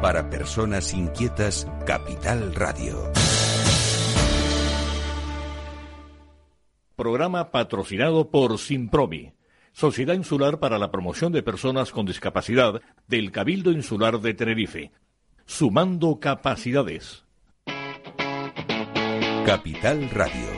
Para personas inquietas, Capital Radio. Programa patrocinado por Simpromi, Sociedad Insular para la Promoción de Personas con Discapacidad del Cabildo Insular de Tenerife. Sumando capacidades. Capital Radio.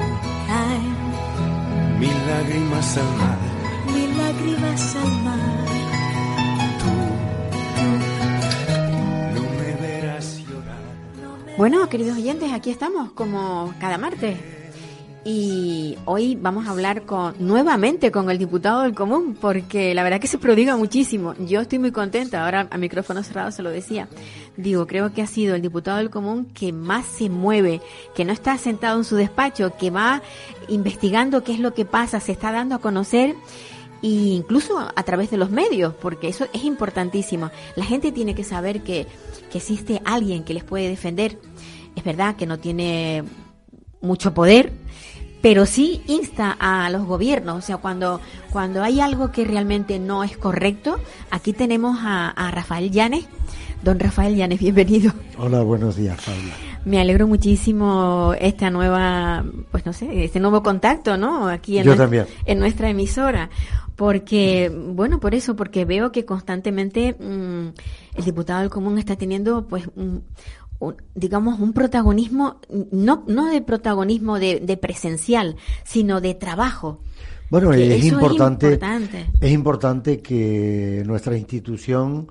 Mil lágrimas al mar. mil lágrimas al mar. No me verás llorar. Bueno, queridos oyentes, aquí estamos como cada martes. Y hoy vamos a hablar con, nuevamente con el diputado del común, porque la verdad que se prodiga muchísimo. Yo estoy muy contenta, ahora a micrófono cerrado se lo decía. Digo, creo que ha sido el diputado del común que más se mueve, que no está sentado en su despacho, que va investigando qué es lo que pasa, se está dando a conocer e incluso a través de los medios, porque eso es importantísimo. La gente tiene que saber que, que existe alguien que les puede defender. Es verdad que no tiene mucho poder, pero sí insta a los gobiernos. O sea, cuando, cuando hay algo que realmente no es correcto, aquí tenemos a, a Rafael Llanes. Don Rafael Llanes, bienvenido. Hola, buenos días, Paula. Me alegro muchísimo esta nueva, pues no sé, este nuevo contacto, ¿no? Aquí en, Yo nues- también. en nuestra emisora. Porque, bueno, por eso, porque veo que constantemente mm, el diputado del común está teniendo, pues, un, un- digamos, un protagonismo, no, no de protagonismo de, de presencial, sino de trabajo. Bueno, es importante, Es importante. es importante que nuestra institución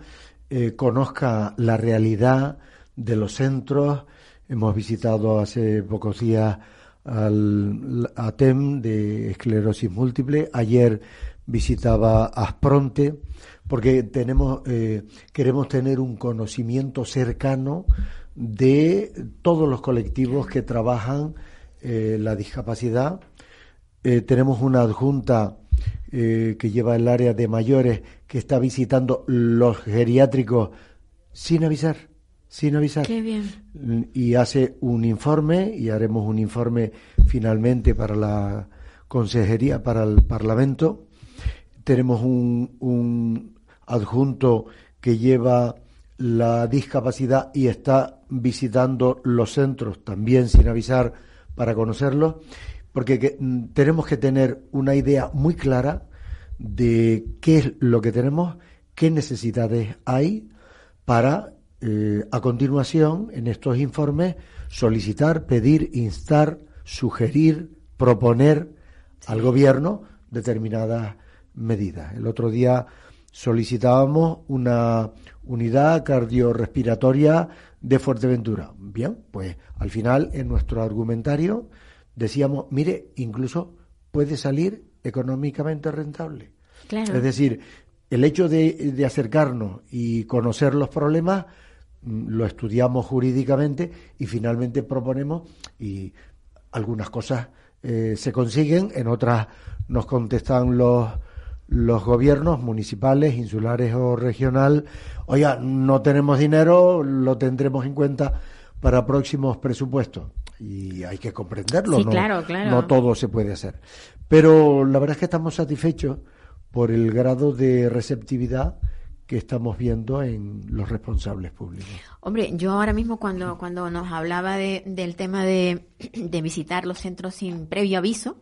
eh, conozca la realidad de los centros. Hemos visitado hace pocos días al ATEM de esclerosis múltiple. Ayer visitaba Aspronte porque tenemos eh, queremos tener un conocimiento cercano de todos los colectivos que trabajan eh, la discapacidad eh, tenemos una adjunta eh, que lleva el área de mayores que está visitando los geriátricos sin avisar, sin avisar. Qué bien. Y hace un informe y haremos un informe finalmente para la consejería, para el Parlamento. Tenemos un, un adjunto que lleva la discapacidad y está visitando los centros también sin avisar para conocerlos, porque que- mm, tenemos que tener una idea muy clara de qué es lo que tenemos, qué necesidades hay para, eh, a continuación, en estos informes, solicitar, pedir, instar, sugerir, proponer al gobierno determinadas medidas. El otro día solicitábamos una unidad cardiorrespiratoria de Fuerteventura. Bien, pues al final en nuestro argumentario decíamos, mire, incluso puede salir económicamente rentable. Claro. Es decir, el hecho de, de acercarnos y conocer los problemas mm, lo estudiamos jurídicamente y finalmente proponemos y algunas cosas eh, se consiguen, en otras nos contestan los los gobiernos municipales, insulares o regional, oiga, no tenemos dinero, lo tendremos en cuenta para próximos presupuestos. Y hay que comprenderlo, Sí, ¿no? claro, claro. No todo se puede hacer. Pero la verdad es que estamos satisfechos por el grado de receptividad que estamos viendo en los responsables públicos. Hombre, yo ahora mismo cuando, cuando nos hablaba de- del tema de, de visitar los centros sin previo aviso,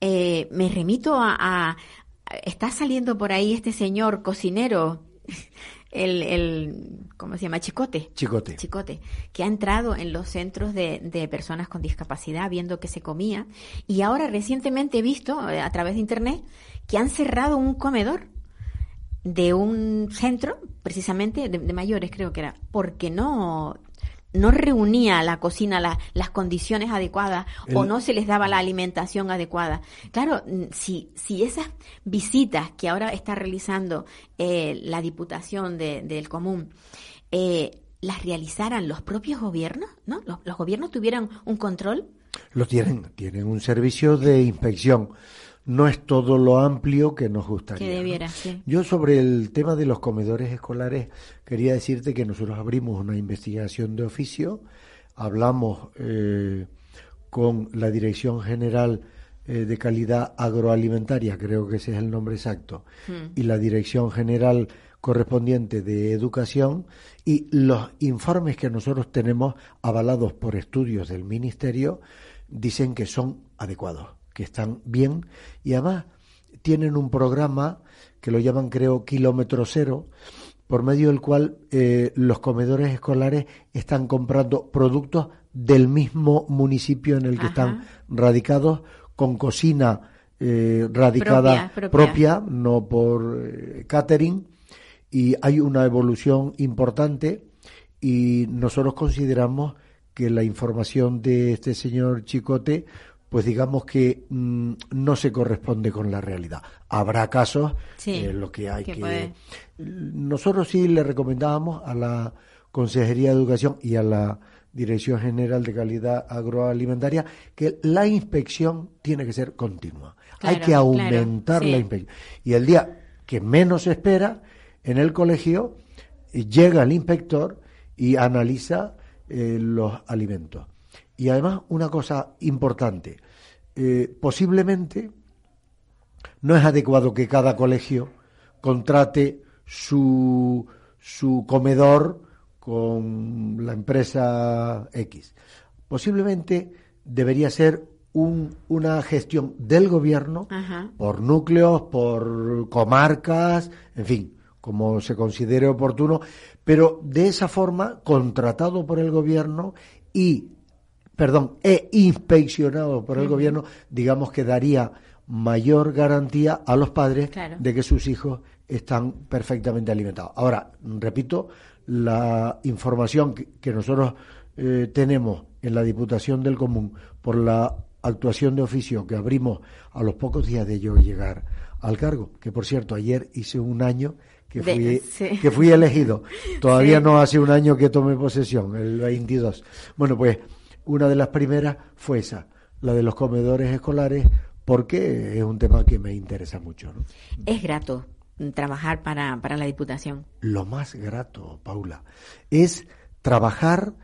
eh, me remito a, a- Está saliendo por ahí este señor cocinero, el, el ¿cómo se llama? Chicote. Chicote. Chicote, que ha entrado en los centros de, de personas con discapacidad viendo que se comía. Y ahora recientemente he visto, eh, a través de internet, que han cerrado un comedor de un centro, precisamente de, de mayores creo que era, porque no no reunía la cocina las condiciones adecuadas o no se les daba la alimentación adecuada. Claro, si, si esas visitas que ahora está realizando eh, la Diputación del Común eh, las realizaran los propios gobiernos, ¿no? Los, los gobiernos tuvieran un control. Lo tienen, tienen un servicio de inspección no es todo lo amplio que nos gustaría. Que debiera, sí. Yo sobre el tema de los comedores escolares quería decirte que nosotros abrimos una investigación de oficio, hablamos eh, con la Dirección General eh, de Calidad Agroalimentaria, creo que ese es el nombre exacto, hmm. y la Dirección General correspondiente de Educación y los informes que nosotros tenemos avalados por estudios del Ministerio dicen que son adecuados que están bien y además tienen un programa que lo llaman creo kilómetro cero por medio del cual eh, los comedores escolares están comprando productos del mismo municipio en el que están radicados con cocina eh, radicada propia, no por eh, catering y hay una evolución importante y nosotros consideramos que la información de este señor Chicote pues digamos que mm, no se corresponde con la realidad. Habrá casos en los que hay que... Nosotros sí le recomendábamos a la Consejería de Educación y a la Dirección General de Calidad Agroalimentaria que la inspección tiene que ser continua. hay que aumentar la inspección. Y el día que menos se espera, en el colegio llega el inspector y analiza eh, los alimentos. Y además, una cosa importante, eh, posiblemente no es adecuado que cada colegio contrate su, su comedor con la empresa X. Posiblemente debería ser un, una gestión del gobierno por núcleos, por comarcas, en fin, como se considere oportuno, pero de esa forma contratado por el gobierno y perdón, e inspeccionado por el gobierno, digamos que daría mayor garantía a los padres de que sus hijos están perfectamente alimentados. Ahora, repito, la información que, nosotros eh, tenemos en la Diputación del Común por la actuación de oficio que abrimos a los pocos días de yo llegar al cargo, que por cierto ayer hice un año que fui, que fui elegido. Todavía no hace un año que tomé posesión, el 22. Bueno, pues una de las primeras fue esa, la de los comedores escolares, porque es un tema que me interesa mucho. ¿no? Es grato trabajar para, para la Diputación. Lo más grato, Paula, es trabajar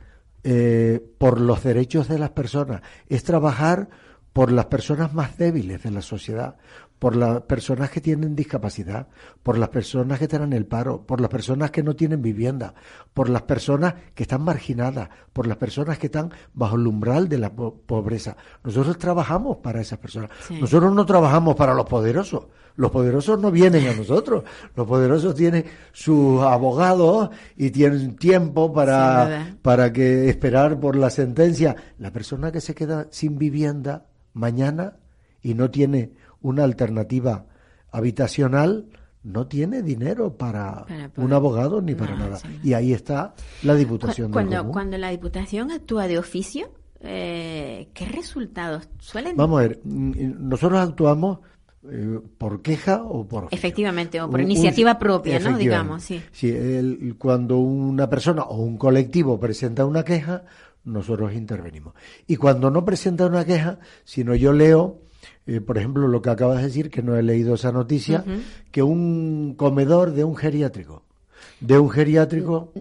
eh, por los derechos de las personas, es trabajar por las personas más débiles de la sociedad, por las personas que tienen discapacidad, por las personas que están en el paro, por las personas que no tienen vivienda, por las personas que están marginadas, por las personas que están bajo el umbral de la pobreza. Nosotros trabajamos para esas personas. Nosotros no trabajamos para los poderosos. Los poderosos no vienen a nosotros. Los poderosos tienen sus abogados y tienen tiempo para, para que esperar por la sentencia. La persona que se queda sin vivienda mañana y no tiene una alternativa habitacional, no tiene dinero para, un abogado ni para nada. Y ahí está la Diputación. Cuando, cuando la Diputación actúa de oficio, eh, ¿qué resultados suelen? Vamos a ver, mm, nosotros actuamos eh, por queja o por efectivamente o por iniciativa propia no digamos sí, sí cuando una persona o un colectivo presenta una queja nosotros intervenimos y cuando no presenta una queja sino yo leo eh, por ejemplo, lo que acabas de decir, que no he leído esa noticia, que un comedor de un geriátrico, de un geriátrico...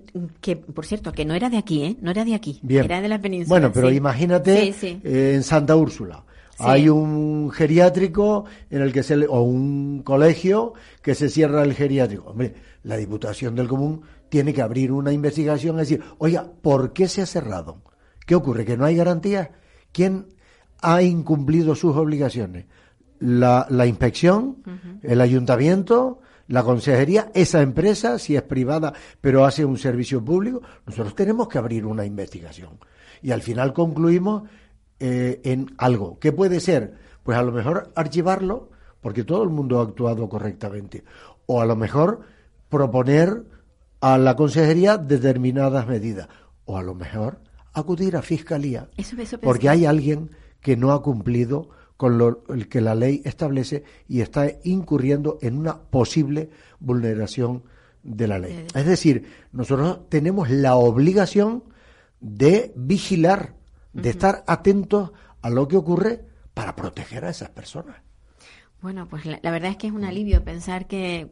Que, por cierto, que no era de aquí, ¿eh? No era de aquí, era de la península. Bueno, pero imagínate eh, en Santa Úrsula. Hay un geriátrico en el que se o un colegio que se cierra el geriátrico. Hombre, la Diputación del Común tiene que abrir una investigación y decir, oiga, ¿por qué se ha cerrado? ¿Qué ocurre? ¿Que no hay garantía? ¿Quién ha incumplido sus obligaciones. La, la inspección, el ayuntamiento, la consejería, esa empresa, si es privada, pero hace un servicio público, nosotros tenemos que abrir una investigación. Y al final concluimos eh, en algo. ¿Qué puede ser? Pues a lo mejor archivarlo, porque todo el mundo ha actuado correctamente. O a lo mejor proponer a la consejería determinadas medidas. o a lo mejor acudir a fiscalía, Eso- eso porque hay alguien que no ha cumplido con lo que la ley establece y está incurriendo en una posible vulneración de la ley. Es decir, nosotros tenemos la obligación de vigilar, de estar atentos a lo que ocurre para proteger a esas personas. Bueno, pues la, la verdad es que es un alivio pensar que,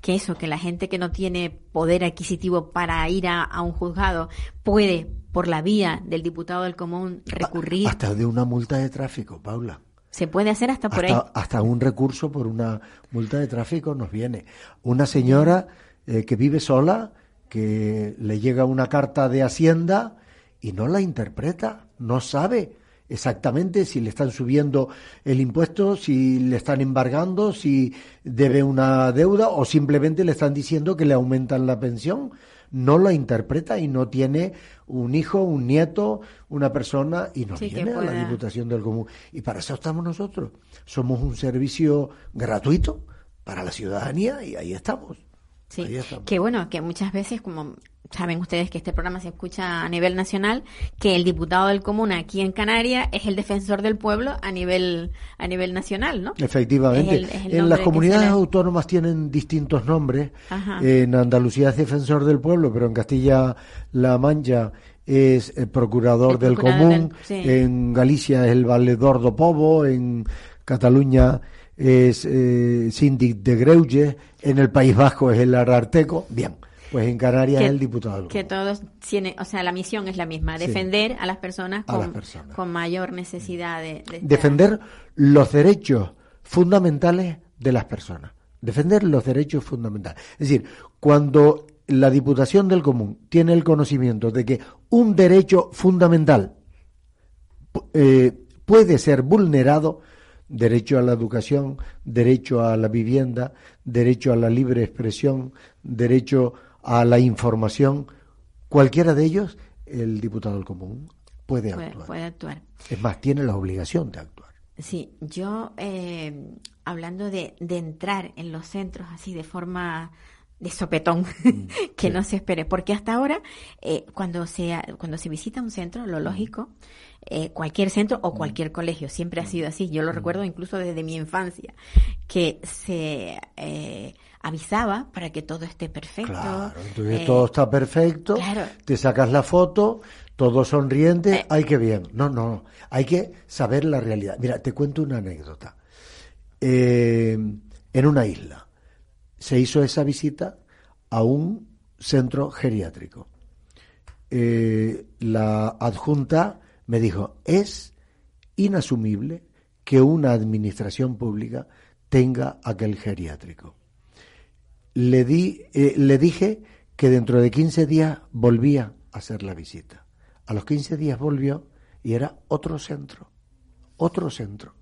que eso, que la gente que no tiene poder adquisitivo para ir a, a un juzgado puede, por la vía del diputado del común, recurrir. Hasta de una multa de tráfico, Paula. Se puede hacer hasta por hasta, ahí. hasta un recurso por una multa de tráfico nos viene. Una señora eh, que vive sola, que le llega una carta de Hacienda y no la interpreta, no sabe exactamente si le están subiendo el impuesto, si le están embargando, si debe una deuda o simplemente le están diciendo que le aumentan la pensión. No la interpreta y no tiene un hijo, un nieto, una persona y no Sí, viene a la Diputación del Común. Y para eso estamos nosotros. Somos un servicio gratuito para la ciudadanía y ahí estamos. Sí, que bueno, que muchas veces, como saben ustedes que este programa se escucha a nivel nacional, que el diputado del común aquí en Canarias es el defensor del pueblo a nivel a nivel nacional, ¿no? Efectivamente. Es el- es el en las comunidades autónomas tienen distintos nombres. Ajá. En Andalucía es defensor del pueblo, pero en Castilla-La Mancha es el procurador El del procurador común. del- sí. En Galicia es el valedor do povo. En Cataluña es eh, síndic de Greuges. En el País Vasco es el ararteco. Bien, pues en Canarias que, es el diputado que todos tienen, o sea, la misión es la misma, Sí. defender a las personas con, las personas. con mayor necesidad de, defender los derechos fundamentales de las personas. Defender los derechos fundamentales. Es decir, cuando la Diputación del Común tiene el conocimiento de que un derecho fundamental eh, puede ser vulnerado, derecho a la educación, derecho a la vivienda, derecho a la libre expresión, derecho a la información, cualquiera de ellos, el diputado del Común puede puede, actuar. puede actuar. Es más, tiene la obligación de actuar. Sí, yo eh, hablando de, de entrar en los centros así de forma de sopetón, que no se espere, porque hasta ahora eh, cuando se cuando se visita un centro, lo lógico, eh, cualquier centro o cualquier colegio siempre ha sido así. Yo lo recuerdo incluso desde mi infancia, que se eh, avisaba para que todo esté perfecto. Claro, entonces eh, todo está perfecto, claro. te sacas la foto, todo sonriente, Eh. ay, qué bien. No, no, no, hay que saber la realidad. Mira, te cuento una anécdota. Eh, en una isla se hizo esa visita a un centro geriátrico. Eh, la adjunta me dijo, es inasumible que una administración pública tenga aquel geriátrico le di eh, le dije que dentro de 15 días volvía a hacer la visita. A los 15 días volvió y era otro centro, otro centro,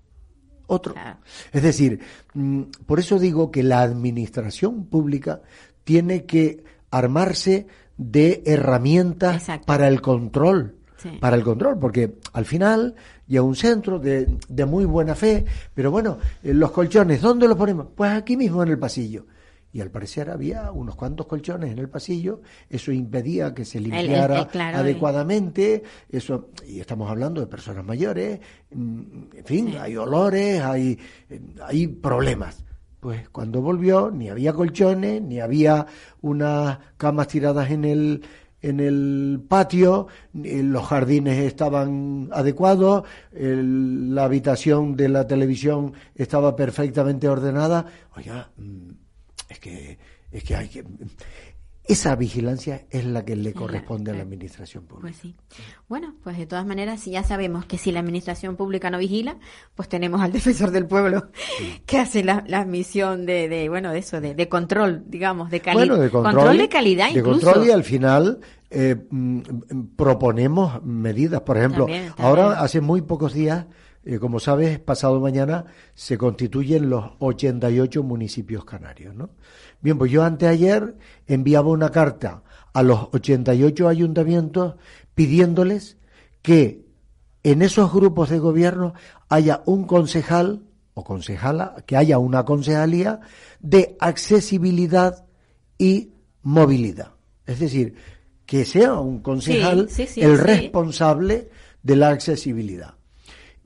otro. Claro. Es decir, mm, por eso digo que la administración pública tiene que armarse de herramientas Exacto. para el control. Sí. Para el control, porque al final llega un centro de, de muy buena fe, pero bueno, eh, los colchones, ¿dónde los ponemos? Pues aquí mismo en el pasillo. Y al parecer había unos cuantos colchones en el pasillo, eso impedía que se el- limpiara eh, claro, adecuadamente, eso, y estamos hablando de personas mayores, mm, en fin, hay olores, hay, eh, hay problemas. Pues cuando volvió, ni había colchones, ni había unas camas tiradas en el, en el patio, ni los jardines estaban adecuados, el- la habitación de la televisión estaba perfectamente ordenada. Oiga, mm, es que, es que hay que. Esa vigilancia es la que le corresponde a la administración pública. Pues sí. Bueno, pues de todas maneras, si ya sabemos que si la administración pública no vigila, pues tenemos al defensor del pueblo que hace la, la misión de, de, bueno, de eso, de, de control, digamos, de calidad. Bueno, de control, de calidad de incluso. control y al final eh, mm, proponemos medidas. Por ejemplo, También, también. ahora hace muy pocos días, eh, como sabes, pasado mañana se constituyen los 88 municipios canarios, ¿no? Bien, pues yo anteayer enviaba una carta a los 88 ayuntamientos pidiéndoles que en esos grupos de gobierno haya un concejal o concejala, que haya una concejalía de accesibilidad y movilidad. Es decir, que sea un concejal Sí, sí, sí, el responsable de la accesibilidad.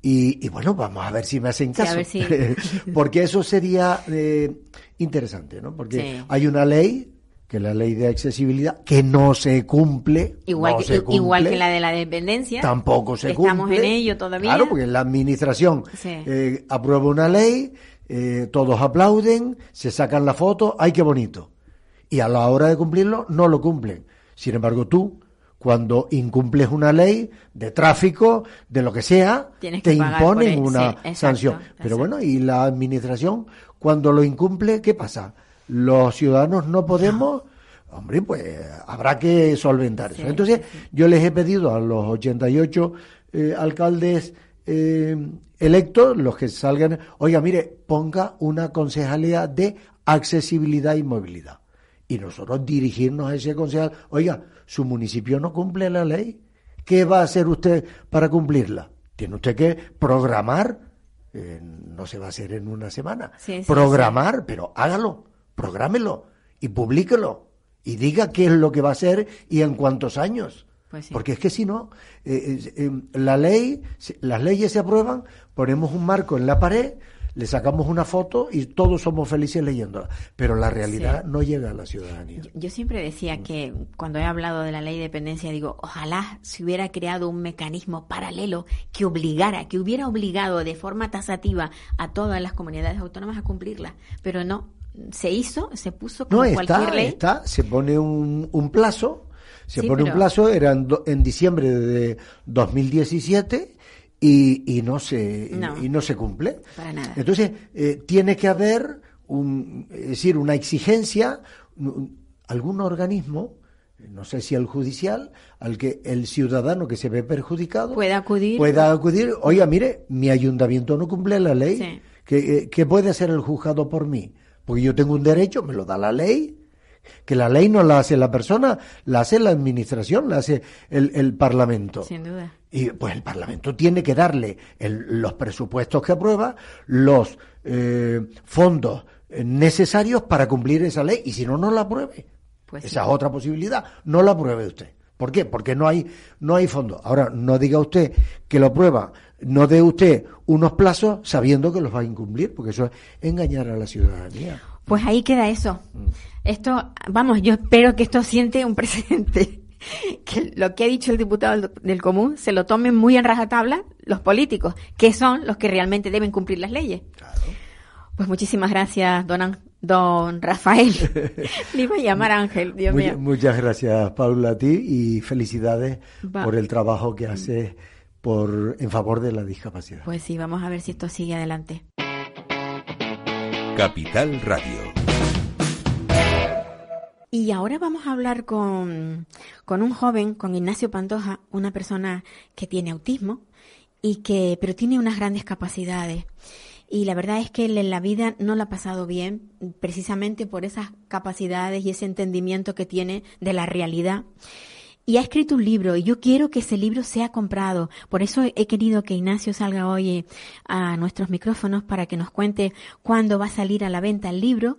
Y, y bueno, vamos a ver si me hacen Sí, a caso. ver si- Porque eso sería eh, interesante, ¿no? Porque Sí. hay una ley, que es la ley de accesibilidad, que no se cumple. Igual, no que, se igual cumple, que la de la dependencia. Tampoco se cumple. Estamos en ello todavía. Claro, porque la administración Sí. eh, aprueba una ley, eh, todos aplauden, se sacan la foto, ¡ay, qué bonito! Y a la hora de cumplirlo, no lo cumplen. Sin embargo, tú, cuando incumples una ley de tráfico, de lo que sea, Tienes te imponen una Sí, exacto, sanción. exacto. Pero bueno, y la administración, cuando lo incumple, ¿qué pasa? Los ciudadanos no podemos... Hombre, pues habrá que solventar eso. Entonces, sí. yo les he pedido a los 88 eh, alcaldes eh, electos, los que salgan, oiga, mire, ponga una concejalía de accesibilidad y movilidad. Y nosotros dirigirnos a ese concejal, oiga, su municipio no cumple la ley. ¿Qué va a hacer usted para cumplirla? Tiene usted que programar, eh, no se va a hacer en una semana, Sí, sí, programar, pero hágalo, prográmelo y publíquelo y diga qué es lo que va a hacer y en cuántos años. Pues. Porque es que si no, eh, eh, eh, la ley, las leyes se aprueban, ponemos un marco en la pared, le sacamos una foto y todos somos felices leyéndola. Pero la realidad Sí. no llega a la ciudadanía. Yo, siempre decía que cuando he hablado de la ley de dependencia, digo, ojalá se hubiera creado un mecanismo paralelo que obligara, que hubiera obligado de forma tasativa a todas las comunidades autónomas a cumplirla. Pero no, se hizo, se puso como No, cualquier está, ley. está, se pone un, un plazo, se Sí, pone un plazo, era en, do- en diciembre de 2017 y, y no se No. y no se cumple. Para nada. Entonces, eh, tiene que haber un, es decir, una exigencia, un- algún organismo, no sé si el judicial, al que el ciudadano que se ve perjudicado Pueda acudir. pueda acudir, oiga, mire, mi ayuntamiento no cumple la ley, Sí. ¿qué, qué puede hacer el juzgado por mí? Porque yo tengo un derecho, me lo da la ley, que la ley no la hace la persona, la hace la administración, la hace el, el Parlamento. Sin duda. Y pues el Parlamento tiene que darle el- los presupuestos que aprueba, los eh, fondos necesarios para cumplir esa ley, y si no, no la apruebe. Pues sí. esa es otra posibilidad. No la apruebe usted. ¿Por qué? Porque no hay, no hay fondos. Ahora, no diga usted que lo aprueba, no dé usted unos plazos sabiendo que los va a incumplir, porque eso es engañar a la ciudadanía. Pues ahí queda eso. Esto, vamos, yo espero que esto siente un precedente. Que lo que ha dicho el diputado del- común se lo tomen muy en rajatabla los políticos, que son los que realmente deben cumplir las leyes. Pues muchísimas gracias, don, An- don Rafael. Le iba a llamar Ángel, Dios mío. Muchas gracias, Paula, a ti y felicidades Va. por el trabajo que haces por, en favor de la discapacidad. Pues sí, vamos a ver si esto sigue adelante. Capital Radio. Y ahora vamos a hablar con, con un joven, con Ignacio Pantoja, una persona que tiene autismo y que, pero tiene unas grandes capacidades. Y la verdad es que él en la vida no la ha pasado bien, precisamente por esas capacidades y ese entendimiento que tiene de la realidad. Y ha escrito un libro y yo quiero que ese libro sea comprado. Por eso he querido que Ignacio salga hoy eh, a nuestros micrófonos para que nos cuente cuándo va a salir a la venta el libro.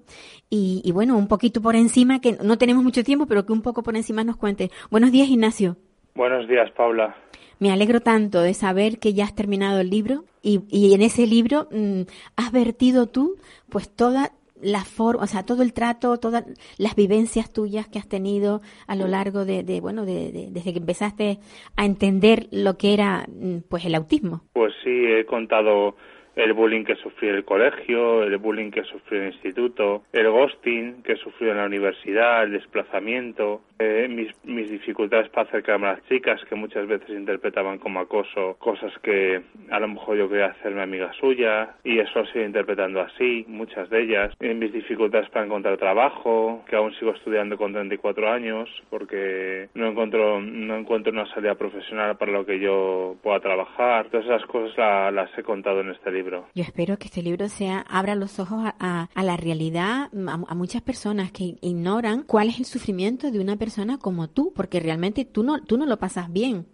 Y, y bueno, un poquito por encima, que no tenemos mucho tiempo, pero que un poco por encima nos cuente. Buenos días, Ignacio. Buenos días, Paula. Me alegro tanto de saber que ya has terminado el libro y, y en ese libro mm, has vertido tú pues toda la forma, o sea, todo el trato, todas las vivencias tuyas que has tenido a lo largo de, de bueno, de, de- desde que empezaste a entender lo que era mm, pues el autismo. Pues sí, he contado el bullying que sufrí en el colegio, el bullying que sufrí en el instituto, el ghosting que sufrí en la universidad, el desplazamiento, eh, mis, mis dificultades para acercarme a las chicas que muchas veces interpretaban como acoso, cosas que a lo mejor yo quería hacerme amiga suya y eso sigo interpretando así, muchas de ellas, Eh, mis dificultades para encontrar trabajo, que aún sigo estudiando con 34 años porque no encuentro, no encuentro una salida profesional para lo que yo pueda trabajar, todas esas cosas la- las he contado en este libro. Yo espero que este libro sea abra los ojos a, a- a la realidad, a, a muchas personas que ignoran cuál es el sufrimiento de una persona como tú, porque realmente tú no, tú no lo pasas bien.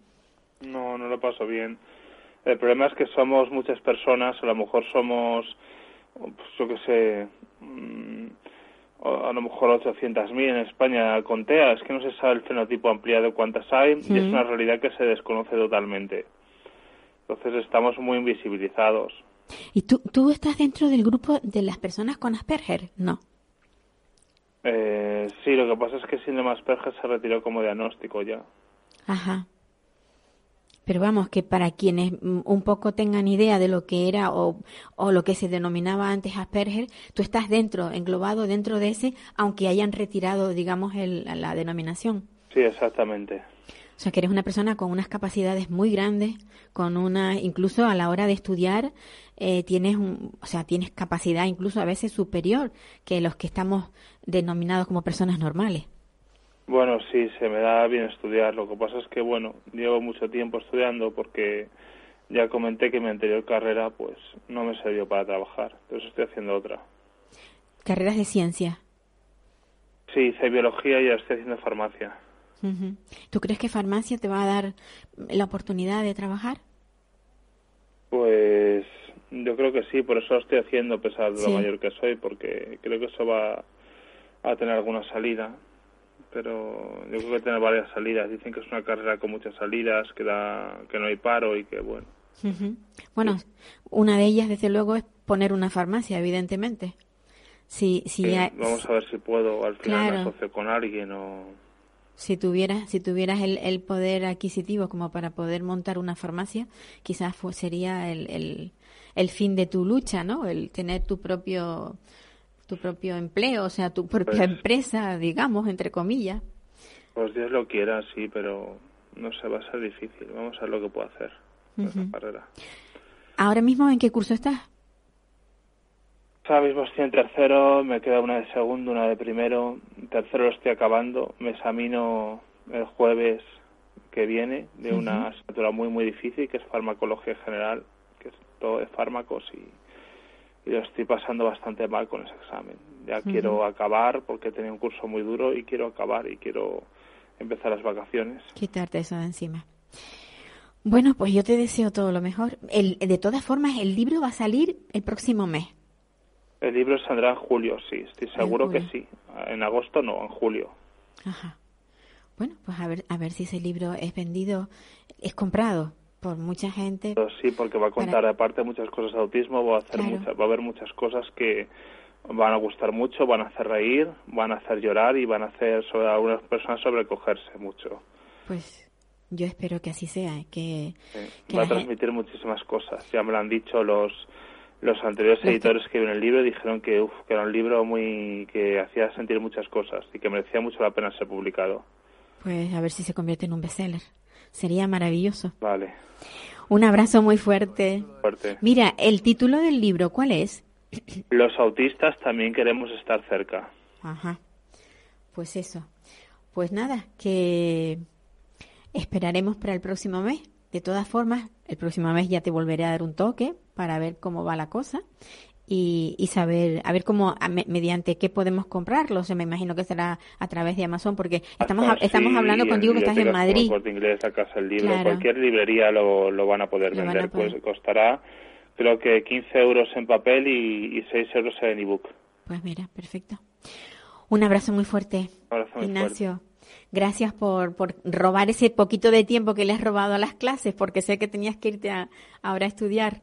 No, no lo paso bien. El problema es que somos muchas personas, a lo mejor somos, pues, yo qué sé, mm, a lo mejor 800.000 en España con TEA. Es que no se sabe el fenotipo ampliado cuántas hay y es una realidad que se desconoce totalmente. Entonces estamos muy invisibilizados. ¿Y tú, tú estás dentro del grupo de las personas con Asperger? No. Eh, sí, lo que pasa es que el síndrome Asperger se retiró como diagnóstico ya. Ajá. Pero vamos, que para quienes un poco tengan idea de lo que era o, o, lo que se denominaba antes Asperger, tú estás dentro, englobado dentro de ese, aunque hayan retirado, digamos, el, la denominación. Sí, exactamente. O sea, que eres una persona con unas capacidades muy grandes, con una, incluso a la hora de estudiar, eh, tienes, un, o sea, tienes capacidad incluso a veces superior que los que estamos denominados como personas normales. Bueno, sí, se me da bien estudiar. Lo que pasa es que, bueno, llevo mucho tiempo estudiando porque ya comenté que mi anterior carrera, pues, no me sirvió para trabajar. Entonces estoy haciendo otra. ¿Carreras de ciencia? Sí, hice biología y ahora estoy haciendo farmacia. ¿Tú crees que farmacia te va a dar la oportunidad de trabajar? Pues yo creo que sí, por eso lo estoy haciendo, a pesar de lo sí. mayor que soy, porque creo que eso va a tener alguna salida pero yo creo que tiene varias salidas. Dicen que es una carrera con muchas salidas, que, da, que no hay paro y que bueno. Uh -huh. Bueno, sí. una de ellas, desde luego, es poner una farmacia, evidentemente. Si, si sí, hay... Vamos a ver si puedo al final claro. me asocio con alguien o... Si tuvieras, si tuvieras el, el, poder adquisitivo como para poder montar una farmacia, quizás fue, sería el, el, el fin de tu lucha, ¿no? El tener tu propio tu propio empleo, o sea, tu propia pues, empresa, digamos, entre comillas. Pues Dios lo quiera, sí, pero no sé, va a ser difícil. Vamos a ver lo que puedo hacer con uh -huh. esa carrera. ¿Ahora mismo en qué curso estás? Ahora mismo estoy en tercero, me queda una de segundo, una de primero. Tercero lo estoy acabando, me examino el jueves que viene de uh -huh. una asignatura muy, muy difícil, que es farmacología general, que es todo de fármacos y y lo estoy pasando bastante mal con ese examen. Ya uh -huh. quiero acabar porque tenía un curso muy duro y quiero acabar y quiero empezar las vacaciones. Quitarte eso de encima. Bueno, pues yo te deseo todo lo mejor. El, de todas formas, el libro va a salir el próximo mes. El libro saldrá en julio, sí, estoy seguro que sí. En agosto no, en julio. Ajá. Bueno, pues a ver, a ver si ese libro es vendido, es comprado por mucha gente. Sí, porque va a contar para... aparte muchas cosas de autismo, va a hacer claro. mucha, va a haber muchas cosas que van a gustar mucho, van a hacer reír, van a hacer llorar y van a hacer sobre a algunas personas sobrecogerse mucho. Pues yo espero que así sea, que, sí. que va a transmitir gente... muchísimas cosas. Ya me lo han dicho los los anteriores editores que vieron el libro dijeron que, uf, que era un libro muy que hacía sentir muchas cosas y que merecía mucho la pena ser publicado. Pues a ver si se convierte en un bestseller. Sería maravilloso. Vale. Un abrazo muy fuerte. fuerte. Mira, el título del libro, ¿cuál es? Los autistas también queremos estar cerca. Ajá. Pues eso. Pues nada, que esperaremos para el próximo mes. De todas formas, el próximo mes ya te volveré a dar un toque para ver cómo va la cosa y, y saber, a ver cómo, a, mediante qué podemos comprarlo. O sea, me imagino que será a través de Amazon, porque estamos, Hasta, estamos sí, hablando contigo que estás en Madrid. Inglés, a casa el libro. Claro. Cualquier librería lo, lo van a poder lo vender. A poder. Pues costará, creo que 15 euros en papel y, y 6 euros en ebook. Pues mira, perfecto. Un abrazo muy fuerte, Un abrazo muy Ignacio. Fuerte. Gracias por, por robar ese poquito de tiempo que le has robado a las clases, porque sé que tenías que irte a, ahora a estudiar.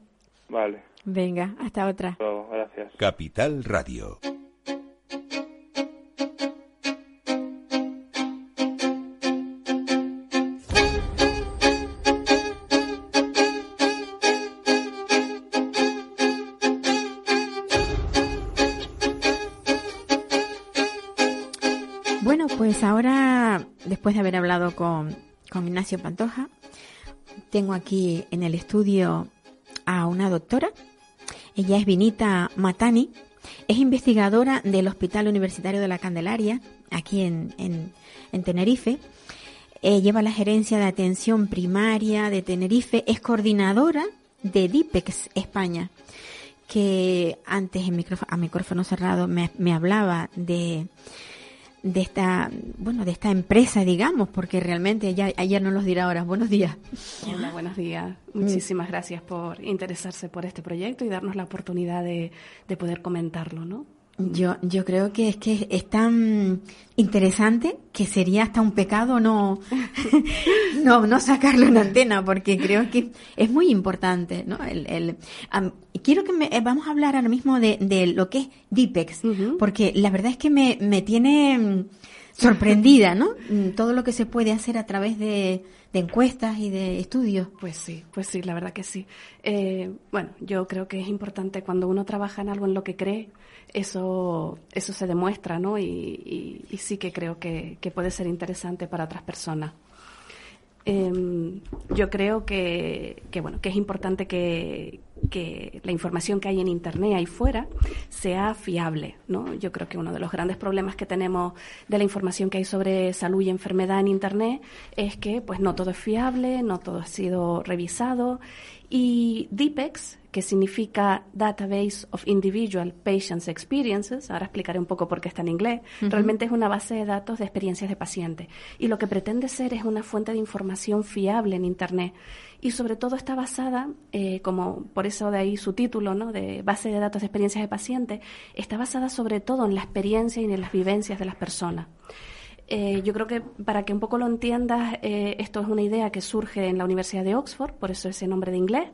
Vale. Venga, hasta otra. Luego, gracias. Capital Radio. Bueno, pues ahora, después de haber hablado con, con Ignacio Pantoja, tengo aquí en el estudio a una doctora. Ella es Vinita Matani, es investigadora del Hospital Universitario de la Candelaria, aquí en, en, en Tenerife. Eh, lleva la gerencia de atención primaria de Tenerife, es coordinadora de DIPEX España, que antes en micrófono, a micrófono cerrado me, me hablaba de, de esta bueno de esta empresa digamos porque realmente ella ella nos los dirá ahora. Buenos días. Hola buenos días. Muchísimas gracias por interesarse por este proyecto y darnos la oportunidad de, de poder comentarlo no Yo, yo creo que es que es tan interesante que sería hasta un pecado no, no, no sacarlo en antena, porque creo que es muy importante, ¿no? El, el, quiero que me, eh, vamos a hablar ahora mismo de, de lo que es Dipex, porque la verdad es que me, me tiene mm, sorprendida, ¿no? Mm, todo lo que se puede hacer a través de, de encuestas y de estudios. Pues sí, pues sí, la verdad que sí. Eh, bueno, yo creo que es importante cuando uno trabaja en algo en lo que cree, eso, eso se demuestra, ¿no? Y, sí que creo que, puede ser interesante para otras personas. Em, yo creo que, que, bueno, que es importante que, que la información que hay en Internet ahí fuera sea fiable, ¿no? Yo creo que uno de los grandes problemas que tenemos de la información que hay sobre salud y enfermedad en Internet es que, pues, no todo es fiable, no todo ha sido revisado y DIPEX, que significa Database of Individual Patients Experiences, ahora explicaré un poco por qué está en inglés, realmente es una base de datos de experiencias de pacientes. Y lo que pretende ser es una fuente de información fiable en Internet. Y sobre todo está basada, eh, como por eso de ahí su título, ¿no? de base de datos de experiencias de pacientes, está basada sobre todo en la experiencia y en las vivencias de las personas. Eh, yo creo que para que un poco lo entiendas, eh, esto es una idea que surge en la Universidad de Oxford, por eso ese nombre de inglés,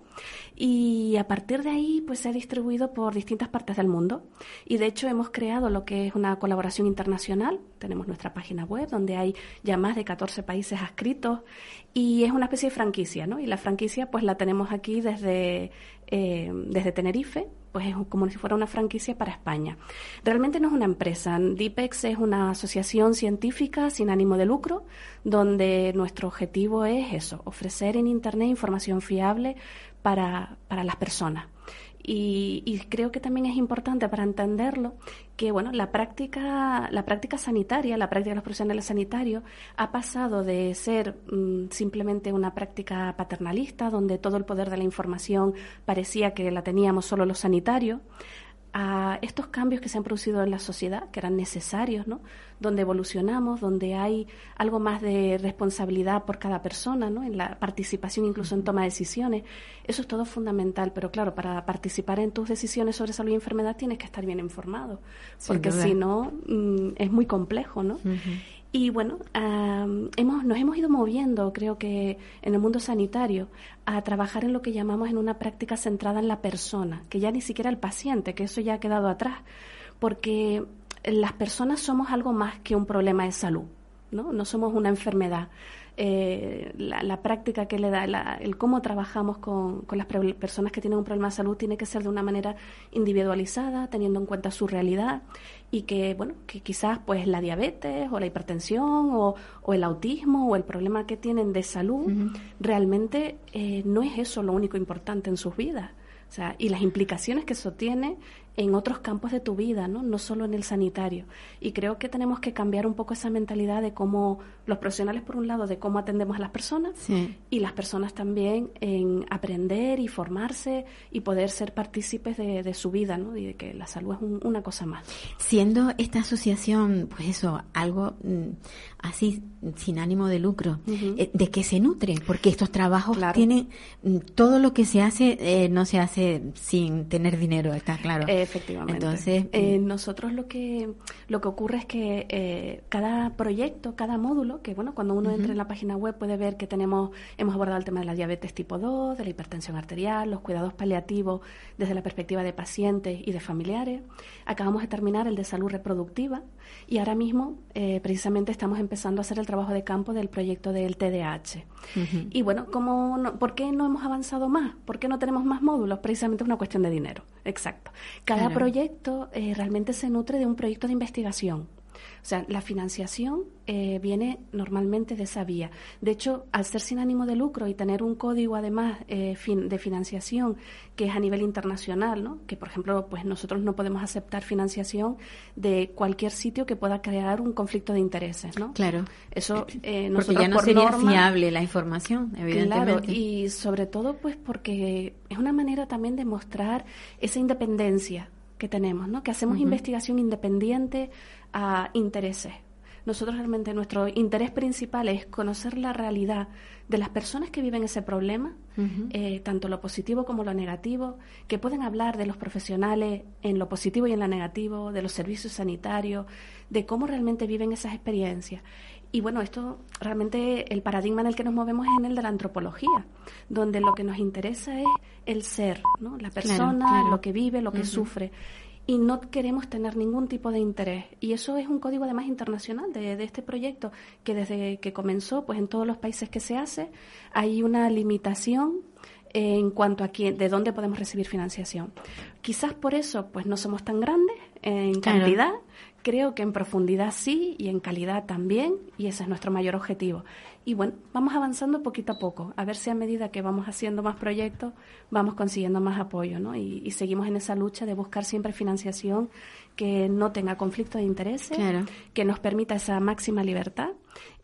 y a partir de ahí pues se ha distribuido por distintas partes del mundo. Y de hecho hemos creado lo que es una colaboración internacional, tenemos nuestra página web donde hay ya más de 14 países adscritos y es una especie de franquicia, ¿no? Y la franquicia pues la tenemos aquí desde, eh, desde Tenerife, pues es como si fuera una franquicia para España. Realmente no es una empresa. DIPEX es una asociación científica sin ánimo de lucro, donde nuestro objetivo es eso, ofrecer en Internet información fiable para, para las personas. Y, creo que también es importante para entenderlo que bueno la práctica la práctica sanitaria la práctica de los profesionales sanitarios ha pasado de ser mm, simplemente una práctica paternalista donde todo el poder de la información parecía que la teníamos solo los sanitarios a estos cambios que se han producido en la sociedad, que eran necesarios, ¿no? donde evolucionamos, donde hay algo más de responsabilidad por cada persona, ¿no? en la participación incluso en toma de decisiones. Eso es todo fundamental, pero claro, para participar en tus decisiones sobre salud y enfermedad tienes que estar bien informado, porque si no mm, es muy complejo. ¿no? Y bueno, hemos, nos hemos ido moviendo, creo que en el mundo sanitario, a trabajar en lo que llamamos en una práctica centrada en la persona, que ya ni siquiera el paciente, que eso ya ha quedado atrás, porque las personas somos algo más que un problema de salud, ¿no? No somos una enfermedad. Eh, la, práctica que le da, el cómo trabajamos con, con, las personas que tienen un problema de salud tiene que ser de una manera individualizada, teniendo en cuenta su realidad y que, bueno, que quizás pues la diabetes o la hipertensión o, o el autismo o el problema que tienen de salud realmente eh, no es eso lo único importante en sus vidas. O sea, y las implicaciones que eso tiene en otros campos de tu vida, ¿no? no solo en el sanitario. Y creo que tenemos que cambiar un poco esa mentalidad de cómo los profesionales, por un lado, de cómo atendemos a las personas y las personas también en aprender y formarse y poder ser partícipes de, su vida ¿no? y de que la salud es una cosa más. Siendo esta asociación, pues eso, algo mm, así sin ánimo de lucro, eh, ¿de qué se nutre? Porque estos trabajos tienen, mm, todo lo que se hace eh, no se hace sin tener dinero, está claro. Efectivamente. Entonces, eh, mm. nosotros lo que lo que ocurre es que eh, cada proyecto, cada módulo, que bueno, cuando uno entra en la página web puede ver que tenemos hemos abordado el tema de la diabetes tipo 2, de la hipertensión arterial, los cuidados paliativos desde la perspectiva de pacientes y de familiares. Acabamos de terminar el de salud reproductiva y ahora mismo eh, precisamente estamos empezando a hacer el trabajo de campo del proyecto del TDAH. Y bueno, ¿cómo ¿por qué no hemos avanzado más? ¿Por qué no tenemos más módulos? Precisamente es una cuestión de dinero. Exacto. Cada proyecto eh, realmente se nutre de un proyecto de investigación. O sea, la financiación eh, viene normalmente de esa vía. De hecho, al ser sin ánimo de lucro y tener un código además eh, de financiación que es a nivel internacional, ¿no? que por ejemplo, pues nosotros no podemos aceptar financiación de cualquier sitio que pueda crear un conflicto de intereses, ¿no? Claro. Eso eh, porque ya no sería fiable la información, evidentemente. Claro, y sobre todo, pues porque es una manera también de mostrar esa independencia que tenemos, ¿no? Que hacemos investigación independiente a intereses. nosotros realmente nuestro interés principal es conocer la realidad de las personas que viven ese problema, eh, tanto lo positivo como lo negativo, que pueden hablar de los profesionales en lo positivo y en lo negativo, de los servicios sanitarios, de cómo realmente viven esas experiencias. Y bueno, esto realmente el paradigma en el que nos movemos es en el de la antropología, donde lo que nos interesa es el ser, ¿no? la persona, lo que vive, lo que sufre y no queremos tener ningún tipo de interés. Y eso es un código además internacional de, de, este proyecto, que desde que comenzó, pues en todos los países que se hace, hay una limitación en cuanto a quién, de dónde podemos recibir financiación. Quizás por eso, pues no somos tan grandes en cantidad, creo que en profundidad sí y en calidad también, y ese es nuestro mayor objetivo. Y bueno, vamos avanzando poquito a poco, a ver si a medida que vamos haciendo más proyectos, vamos consiguiendo más apoyo, ¿no? Y, seguimos en esa lucha de buscar siempre financiación que no tenga conflicto de intereses, que nos permita esa máxima libertad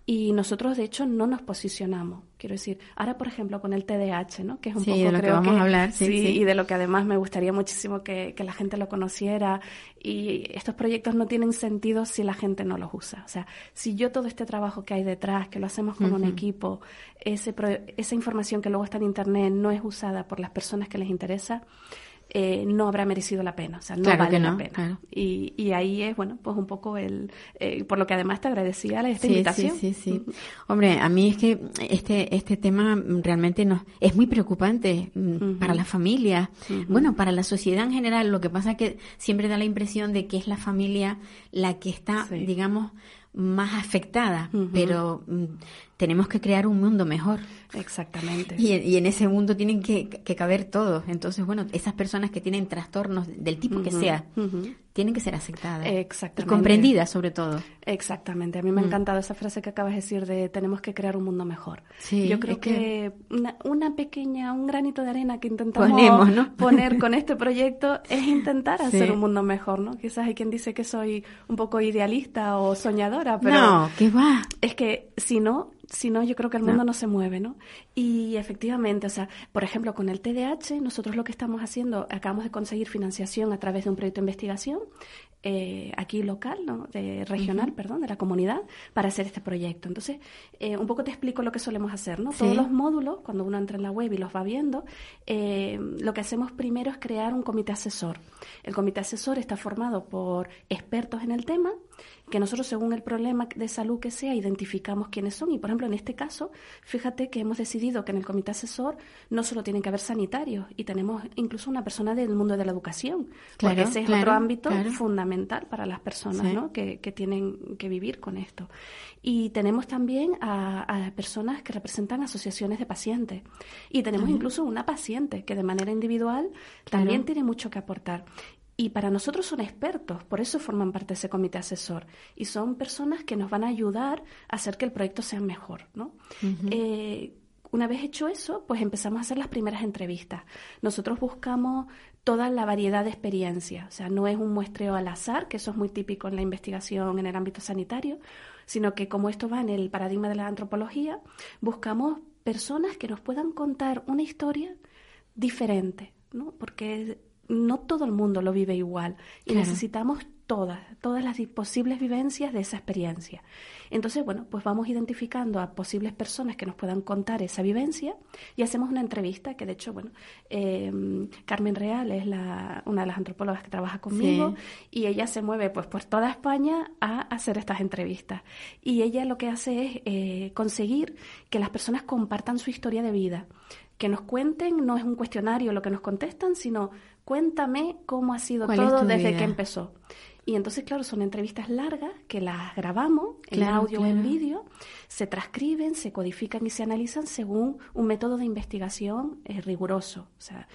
y nosotros, de hecho, no nos posicionamos. Quiero decir, ahora, por ejemplo, con el TDAH, ¿no? Que es un poco, de lo que vamos a hablar, sí, y de lo que además me gustaría muchísimo que, la gente lo conociera. Y estos proyectos no tienen sentido si la gente no los usa. O sea, si yo todo este trabajo que hay detrás, que lo hacemos con un equipo, ese, esa información que luego está en Internet no es usada por las personas que les interesa, eh, no habrá merecido la pena, o sea, no vale la pena. Y, y, ahí es, bueno, pues un poco el, eh, por lo que además te agradecía esta invitación. Sí, sí, sí. Hombre, a mí es que este, este tema realmente nos, es muy preocupante mm, para la familia, bueno, para la sociedad en general. Lo que pasa es que siempre da la impresión de que es la familia la que está, digamos, más afectada, pero mm, tenemos que crear un mundo mejor. Exactamente. Y, en ese mundo tienen que, caber todos. Entonces, bueno, esas personas que tienen trastornos del tipo que sea, tienen que ser aceptadas. Exactamente. Y comprendidas, sobre todo. Exactamente. A mí me ha mm. encantado esa frase que acabas de decir de tenemos que crear un mundo mejor. Sí, Yo creo que, Una, pequeña, un granito de arena que intentamos poner con este proyecto es intentar hacer un mundo mejor, ¿no? Quizás hay quien dice que soy un poco idealista o soñadora, pero... No, ¿qué va? Es que si no, si no, yo creo que el mundo no. se mueve, ¿no? Y efectivamente, o sea, por ejemplo, con el TDAH, nosotros lo que estamos haciendo, acabamos de conseguir financiación a través de un proyecto de investigación eh, aquí local, ¿no? de, regional, perdón, de la comunidad, para hacer este proyecto. Entonces, eh, un poco te explico lo que solemos hacer, ¿no? Todos los módulos, cuando uno entra en la web y los va viendo, eh, lo que hacemos primero es crear un comité asesor. El comité asesor está formado por expertos en el tema, que nosotros según el problema de salud que sea identificamos quiénes son. Y por ejemplo en este caso fíjate que hemos decidido que en el comité asesor no solo tienen que haber sanitarios y tenemos incluso una persona del mundo de la educación porque ese es otro ámbito fundamental para las personas ¿no? que, que, tienen que vivir con esto. Y tenemos también a, personas que representan asociaciones de pacientes. Y tenemos incluso una paciente que de manera individual también tiene mucho que aportar y para nosotros son expertos, por eso forman parte de ese comité asesor. Y son personas que nos van a ayudar a hacer que el proyecto sea mejor. ¿no? Eh, una vez hecho eso, pues empezamos a hacer las primeras entrevistas. Nosotros buscamos toda la variedad de experiencias, o sea, no es un muestreo al azar, que eso es muy típico en la investigación en el ámbito sanitario, sino que como esto va en el paradigma de la antropología, buscamos personas que nos puedan contar una historia diferente, ¿no? Porque no todo el mundo lo vive igual y necesitamos todas, todas las posibles vivencias de esa experiencia. Entonces, bueno, pues vamos identificando a posibles personas que nos puedan contar esa vivencia y hacemos una entrevista, que de hecho, bueno, em, Carmen Real es la, una de las antropólogas que trabaja conmigo y ella se mueve pues por toda España a hacer estas entrevistas. Y ella lo que hace es eh, conseguir que las personas compartan su historia de vida que nos cuenten, no es un cuestionario lo que nos contestan, sino cuéntame cómo ha sido todo desde que empezó. Y entonces, claro, son entrevistas largas que las grabamos en audio o en vídeo, se transcriben, se codifican y se analizan según un método de investigación eh, riguroso. O sea,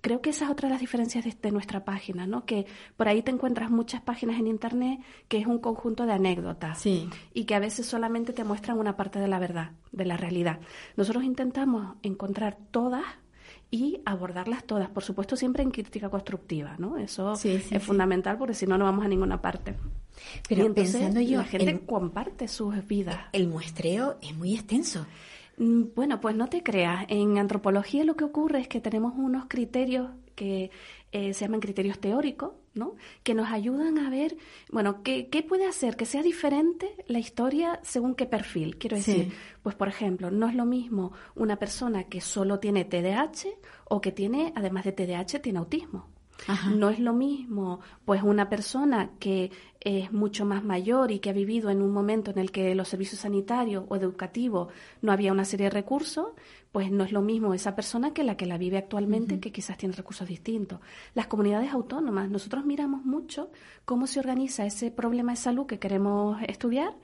creo que esa es otra de las diferencias de, nuestra página, ¿no? Que por ahí te encuentras muchas páginas en Internet que es un conjunto de anécdotas y que a veces solamente te muestran una parte de la verdad, de la realidad. Nosotros intentamos encontrar todas y abordarlas todas, por supuesto siempre en crítica constructiva, ¿no? Eso es fundamental porque si no no vamos a ninguna parte. Pero pensando yo, la gente comparte sus vidas. El muestreo es muy extenso. Mm, bueno, pues no te creas. En antropología lo que ocurre es que tenemos unos criterios que eh, se llaman criterios teóricos, ¿no? Que nos ayudan a ver, bueno, qué, qué puede hacer que sea diferente la historia según qué perfil. Quiero decir, pues por ejemplo, no es lo mismo una persona que solo tiene TDAH o que tiene, además de TDAH, tiene autismo. No es lo mismo, pues una persona que es mucho más mayor y que ha vivido en un momento en el que los servicios sanitarios o educativos no había una serie de recursos, pues no es lo mismo esa persona que la que la vive actualmente, que quizás tiene recursos distintos. Las comunidades autónomas, nosotros miramos mucho cómo se organiza ese problema de salud que queremos estudiar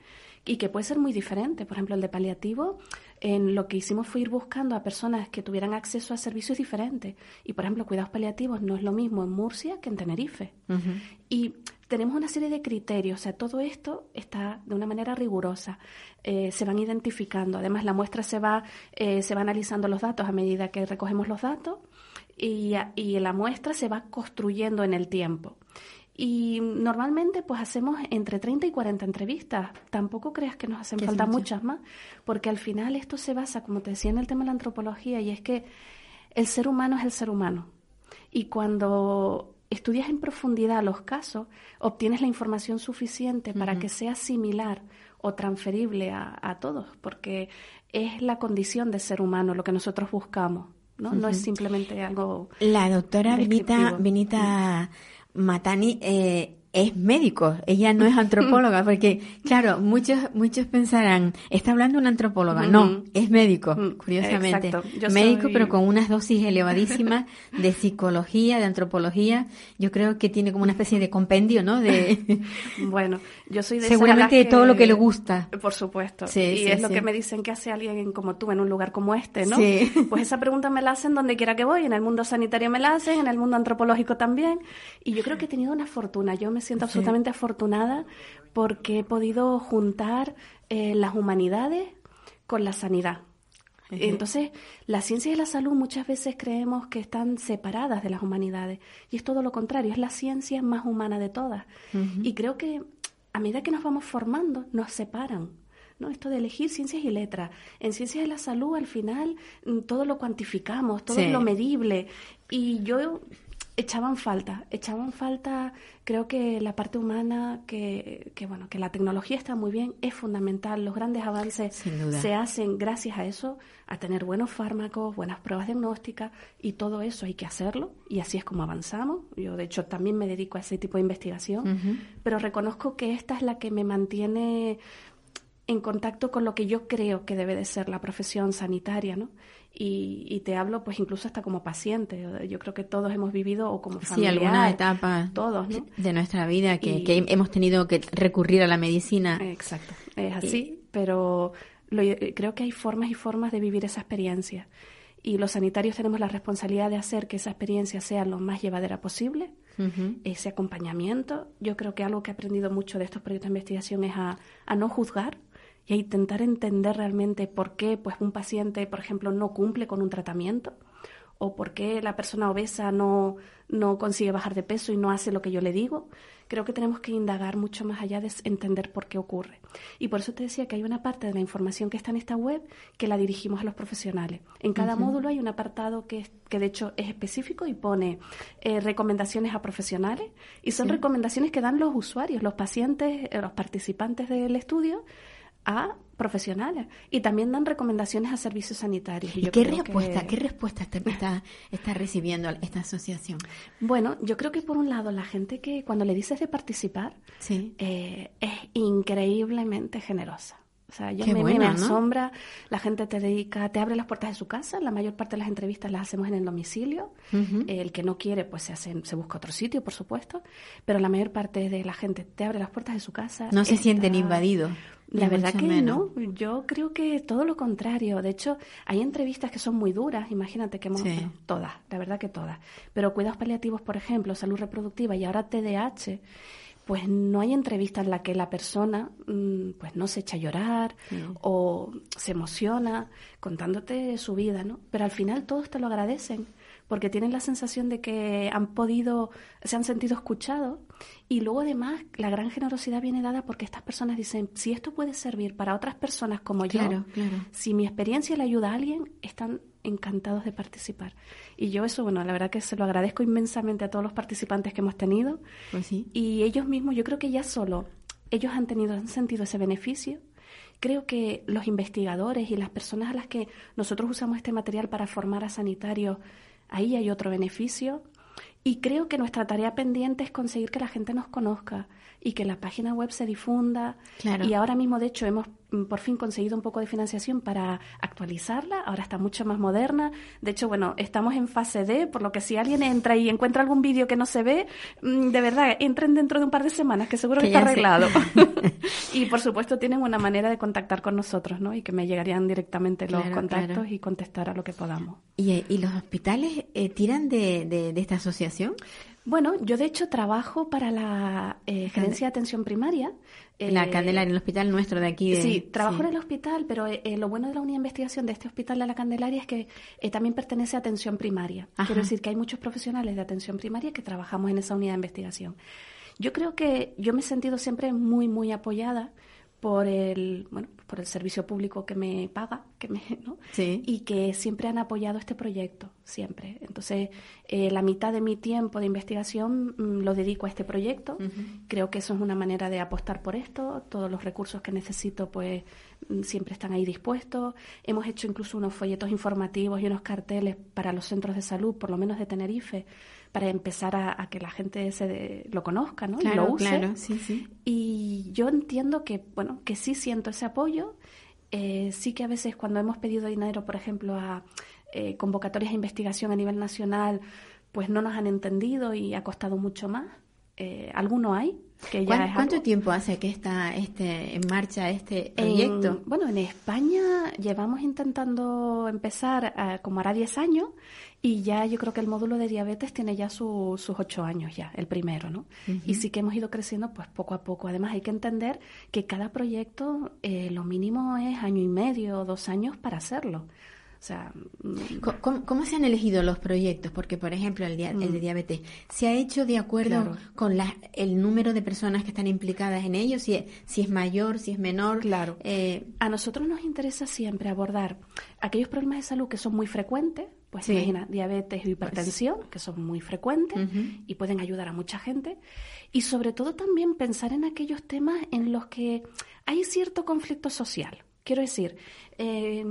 y que puede ser muy diferente. Por ejemplo, el de paliativo, en lo que hicimos fue ir buscando a personas que tuvieran acceso a servicios diferentes. Y, por ejemplo, cuidados paliativos no es lo mismo en Murcia que en Tenerife. Y tenemos una serie de criterios, o sea, todo esto está de una manera rigurosa, eh, se van identificando, además la muestra se va, eh, se va analizando los datos a medida que recogemos los datos y, y la muestra se va construyendo en el tiempo. Y normalmente pues hacemos entre 30 y 40 entrevistas. Tampoco creas que nos hacen falta muchas más, porque al final esto se basa, como te decía, en el tema de la antropología, y es que el ser humano es el ser humano. Y cuando estudias en profundidad los casos, obtienes la información suficiente para que sea similar o transferible a, todos, porque es la condición de ser humano lo que nosotros buscamos. ¿no? no es simplemente algo. La doctora Benita, Benita Matani eh, es médico, ella no es antropóloga, porque claro, muchos muchos pensarán, está hablando una antropóloga, no, es médico, curiosamente, médico pero con unas dosis elevadísimas de psicología, de antropología, yo creo que tiene como una especie de compendio, ¿no? De bueno, yo soy de seguramente de todo lo que le gusta, por supuesto, y es lo que me dicen que hace alguien como tú en un lugar como este, ¿no? Pues esa pregunta me la hacen donde quiera que voy, en el mundo sanitario me la hacen, en el mundo antropológico también, y yo creo que he tenido una fortuna, yo me siento absolutamente afortunada porque he podido juntar eh, las humanidades con la sanidad. Entonces, la ciencia y la salud muchas veces creemos que están separadas de las humanidades y es todo lo contrario, es la ciencia más humana de todas. Y creo que a medida que nos vamos formando, nos separan. ¿no? Esto de elegir ciencias y letras. En ciencias de la salud, al final, mm, todo lo cuantificamos, todo es lo medible. Y yo echaban falta, echaban falta, creo que la parte humana, que, que, bueno, que la tecnología está muy bien, es fundamental, los grandes avances se hacen gracias a eso, a tener buenos fármacos, buenas pruebas diagnósticas y todo eso hay que hacerlo y así es como avanzamos. Yo de hecho también me dedico a ese tipo de investigación, pero reconozco que esta es la que me mantiene en contacto con lo que yo creo que debe de ser la profesión sanitaria, ¿no? Y, te hablo pues incluso hasta como paciente. Yo creo que todos hemos vivido o como familiar. Sí, alguna etapa todos, de nuestra vida que, hemos tenido que recurrir a la medicina. Exacto, es así, pero creo que hay formas y formas de vivir esa experiencia. Y los sanitarios tenemos la responsabilidad de hacer que esa experiencia sea lo más llevadera posible, ese acompañamiento. Yo creo que algo que he aprendido mucho de estos proyectos de investigación es a, a no juzgar, y a intentar entender realmente por qué pues, un paciente, por ejemplo, no cumple con un tratamiento o por qué la persona obesa no, no consigue bajar de peso y no hace lo que yo le digo. Creo que tenemos que indagar mucho más allá de entender por qué ocurre. Y por eso te decía que hay una parte de la información que está en esta web que la dirigimos a los profesionales. En cada módulo hay un apartado que, que de hecho es específico y pone eh, recomendaciones a profesionales y son recomendaciones que dan los usuarios, los pacientes, eh, los participantes del estudio a profesionales y también dan recomendaciones a servicios sanitarios. ¿Y, qué respuesta, qué respuesta está, está, recibiendo esta asociación? Bueno, yo creo que por un lado la gente que cuando le dices de participar eh, es increíblemente generosa. O sea, yo me, asombra, la gente te dedica, te abre las puertas de su casa, la mayor parte de las entrevistas las hacemos en el domicilio, el que no quiere pues se, hace, se busca otro sitio, por supuesto, pero la mayor parte de la gente te abre las puertas de su casa. No se sienten invadidos. La verdad que no, yo creo que todo lo contrario. De hecho, hay entrevistas que son muy duras, imagínate que hemos, todas, la verdad que todas. Pero cuidados paliativos, por ejemplo, salud reproductiva y ahora TDAH, pues no hay entrevista en la que la persona mm, pues no se echa a llorar o se emociona contándote su vida, ¿no? Pero al final todos te lo agradecen porque tienen la sensación de que han podido, se han sentido escuchados y luego además la gran generosidad viene dada porque estas personas dicen, si esto puede servir para otras personas como yo, si mi experiencia le ayuda a alguien, están encantados de participar. Y yo eso, bueno, la verdad que se lo agradezco inmensamente a todos los participantes que hemos tenido. Pues sí. Y ellos mismos, yo creo que ya solo ellos han tenido, han sentido ese beneficio. Creo que los investigadores y las personas a las que nosotros usamos este material para formar a sanitarios, ahí hay otro beneficio. Y creo que nuestra tarea pendiente es conseguir que la gente nos conozca y que la página web se difunda. Claro. Y ahora mismo, de hecho, hemos mm, por fin conseguido un poco de financiación para actualizarla. Ahora está mucho más moderna. De hecho, bueno, estamos en fase D, por lo que si alguien entra y encuentra algún vídeo que no se ve, mm, de verdad, entren dentro de un par de semanas, que seguro que, Que está arreglado. y por supuesto tienen una manera de contactar con nosotros, ¿no? Y que me llegarían directamente los Claro, contactos claro. y contestar a lo que podamos. ¿Y, eh, y los hospitales eh, tiran de, de- de esta asociación? Bueno, yo de hecho trabajo para la eh, gerencia de atención primaria. la Eh, Candelaria, el hospital nuestro de aquí. De, Sí, trabajo sí. en el hospital, pero eh, eh, lo bueno de la unidad de investigación de este hospital de la Candelaria es que eh, también pertenece a atención primaria. Ajá. Quiero decir que hay muchos profesionales de atención primaria que trabajamos en esa unidad de investigación. Yo creo que yo me he sentido siempre muy, muy apoyada por el, bueno, por el servicio público que me paga, que me, ¿no? Sí. y que siempre han apoyado este proyecto, siempre. Entonces, eh, la mitad de mi tiempo de investigación mm, lo dedico a este proyecto. Creo que eso es una manera de apostar por esto. Todos los recursos que necesito, pues, mm, siempre están ahí dispuestos. Hemos hecho incluso unos folletos informativos y unos carteles para los centros de salud, por lo menos de Tenerife, para empezar a, a que la gente se de- lo conozca, ¿no? y Claro, lo use. claro, sí, sí. Y yo entiendo que, bueno, que sí siento ese apoyo. Eh, sí que a veces cuando hemos pedido dinero, por ejemplo, a eh, convocatorias de investigación a nivel nacional, pues no nos han entendido y ha costado mucho más. Eh, alguno hay que ya ¿Cuán- es ¿Cuánto algo. tiempo hace que está este en marcha este En- proyecto? bueno, en España llevamos intentando empezar eh, como hará 10 años y ya yo creo que el módulo de diabetes tiene ya su- sus 8 años ya, el primero, ¿no? Y sí que hemos ido creciendo pues poco a poco. Además hay que entender que cada proyecto eh, lo mínimo es año y medio, dos años para hacerlo. O sea, mm, ¿Cómo, cómo se han elegido los proyectos? Porque, por ejemplo, el, dia- el de diabetes, ¿se ha hecho de acuerdo Mm. Claro. con la- el número de personas que están implicadas en ello? Si, si es mayor, si es menor. Claro. Eh, A nosotros nos interesa siempre abordar aquellos problemas de salud que son muy frecuentes, pues Sí. imagina diabetes o hipertensión, que son muy frecuentes y pueden ayudar a mucha gente, y sobre todo también pensar en aquellos temas en los que hay cierto conflicto social. Quiero decir, eh,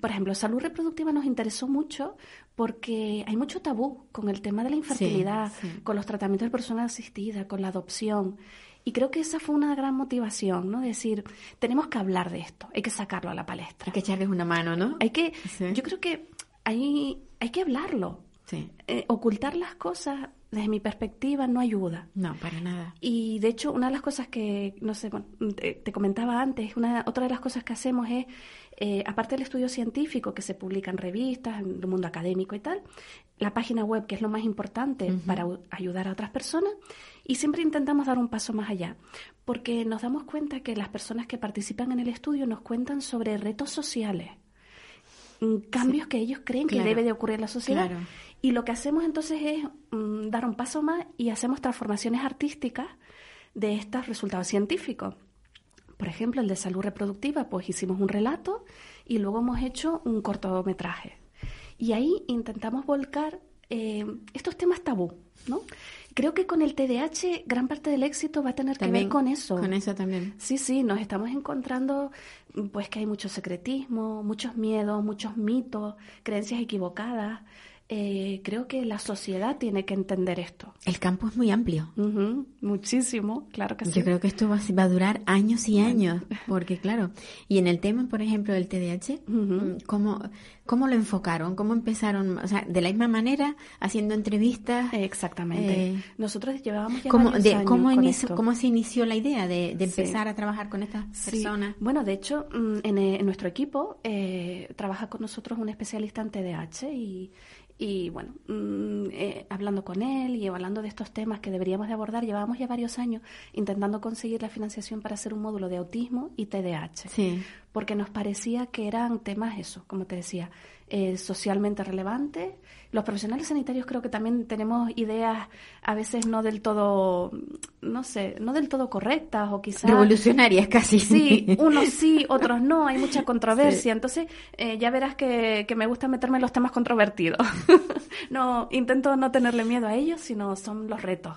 por ejemplo, salud reproductiva nos interesó mucho porque hay mucho tabú con el tema de la infertilidad, sí. con los tratamientos de persona asistida, con la adopción. Y creo que esa fue una gran motivación, ¿no? Decir, tenemos que hablar de esto, hay que sacarlo a la palestra. hay que echarles una mano, ¿no? Hay que, Sí. yo creo que hay, hay que hablarlo. Sí. Eh, ocultar las cosas, desde mi perspectiva, no ayuda. No, para nada. Y de hecho, una de las cosas que, no sé, bueno, te, te comentaba antes, una, otra de las cosas que hacemos es, eh, aparte del estudio científico que se publica en revistas, en el mundo académico y tal, la página web, que es lo más importante para ayudar a otras personas, y siempre intentamos dar un paso más allá, porque nos damos cuenta que las personas que participan en el estudio nos cuentan sobre retos sociales, mm, cambios que ellos creen Claro. que debe de ocurrir en la sociedad. Claro. Y lo que hacemos entonces es mm, dar un paso más y hacemos transformaciones artísticas de estos resultados científicos. Por ejemplo, el de salud reproductiva, pues hicimos un relato y luego hemos hecho un cortometraje. Y ahí intentamos volcar eh, estos temas tabú, ¿no? Creo que con el TDAH gran parte del éxito va a tener que ver con eso. Con eso también. Sí, sí, nos estamos encontrando pues que hay mucho secretismo, muchos miedos, muchos mitos, creencias equivocadas. Eh, creo que la sociedad tiene que entender esto. El campo es muy amplio. Muchísimo, claro que sí. Yo creo que esto va, a- va a durar años y años, porque claro, y en el tema, por ejemplo, del TDAH, Ujú. ¿cómo, ¿cómo lo enfocaron? ¿Cómo empezaron? O sea, de la misma manera, haciendo entrevistas. Exactamente. Eh, Nosotros llevábamos ya ¿Cómo, de- años cómo, con esto. ¿Cómo se inició la idea de, de Sí. empezar a trabajar con estas Sí. personas? Bueno, de hecho, mm, en, eh, en nuestro equipo eh, trabaja con nosotros un especialista en TDAH y, y bueno, mm, eh, hablando con él y hablando de estos temas que deberíamos de abordar, llevábamos ya varios años intentando conseguir la financiación para hacer un módulo de autismo y TDAH. Sí. Porque nos parecía que eran temas, eso, como te decía, eh, socialmente relevantes. Los profesionales sanitarios creo que también tenemos ideas a veces no del todo, no sé, no del todo correctas o quizás... Revolucionarias casi. Sí, unos sí, otros no, hay mucha controversia. Entonces, eh, ya verás que, que me gusta meterme en los temas controvertidos. no, intento no tenerle miedo a ellos, sino son los retos.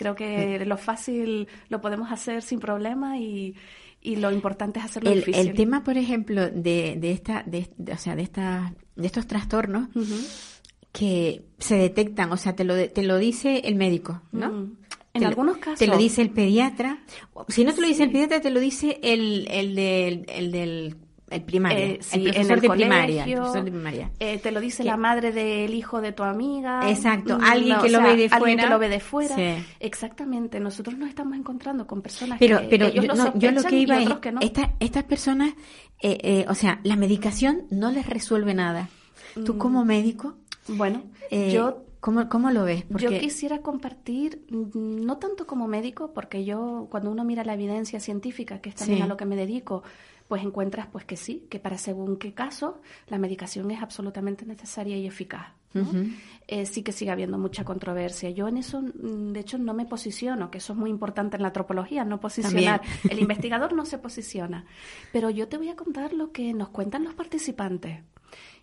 Creo que lo fácil lo podemos hacer sin problema y, y lo importante es hacerlo el, difícil. El tema, por ejemplo, de, de esta, de, o sea, de esta, de estos trastornos que se detectan, o sea, te lo, te lo dice el médico, ¿no? En Te lo- algunos casos. Te lo dice el pediatra. Si no te lo dice el pediatra, te lo dice el, el del, el del el primaria, Eh, sí, el en profesor el de primaria. el profesor de primaria. eh, te lo dice la madre del hijo de tu amiga. Exacto, Mm, alguien no, que o lo sea, ve de Alguien fuera. que lo ve de fuera. Sí. Exactamente. Nosotros nos estamos encontrando con personas Pero, que pero ellos yo, lo no, yo lo que iba es, que no. esta- estas personas, eh, eh, o sea, la medicación no les resuelve nada. Tú Mm. como médico, Bueno, yo ¿cómo, ¿cómo lo ves? Yo Porque- quisiera compartir, mm, no tanto como médico, porque yo cuando uno mira la evidencia científica, que es también Sí. a lo que me dedico, pues encuentras pues que sí, que para según qué caso la medicación es absolutamente necesaria y eficaz. Eh, sí que sigue habiendo mucha controversia. Yo en eso, mm, de hecho, no me posiciono, que eso es muy importante en la antropología, no posicionar. El investigador no se posiciona. Pero yo te voy a contar lo que nos cuentan los participantes.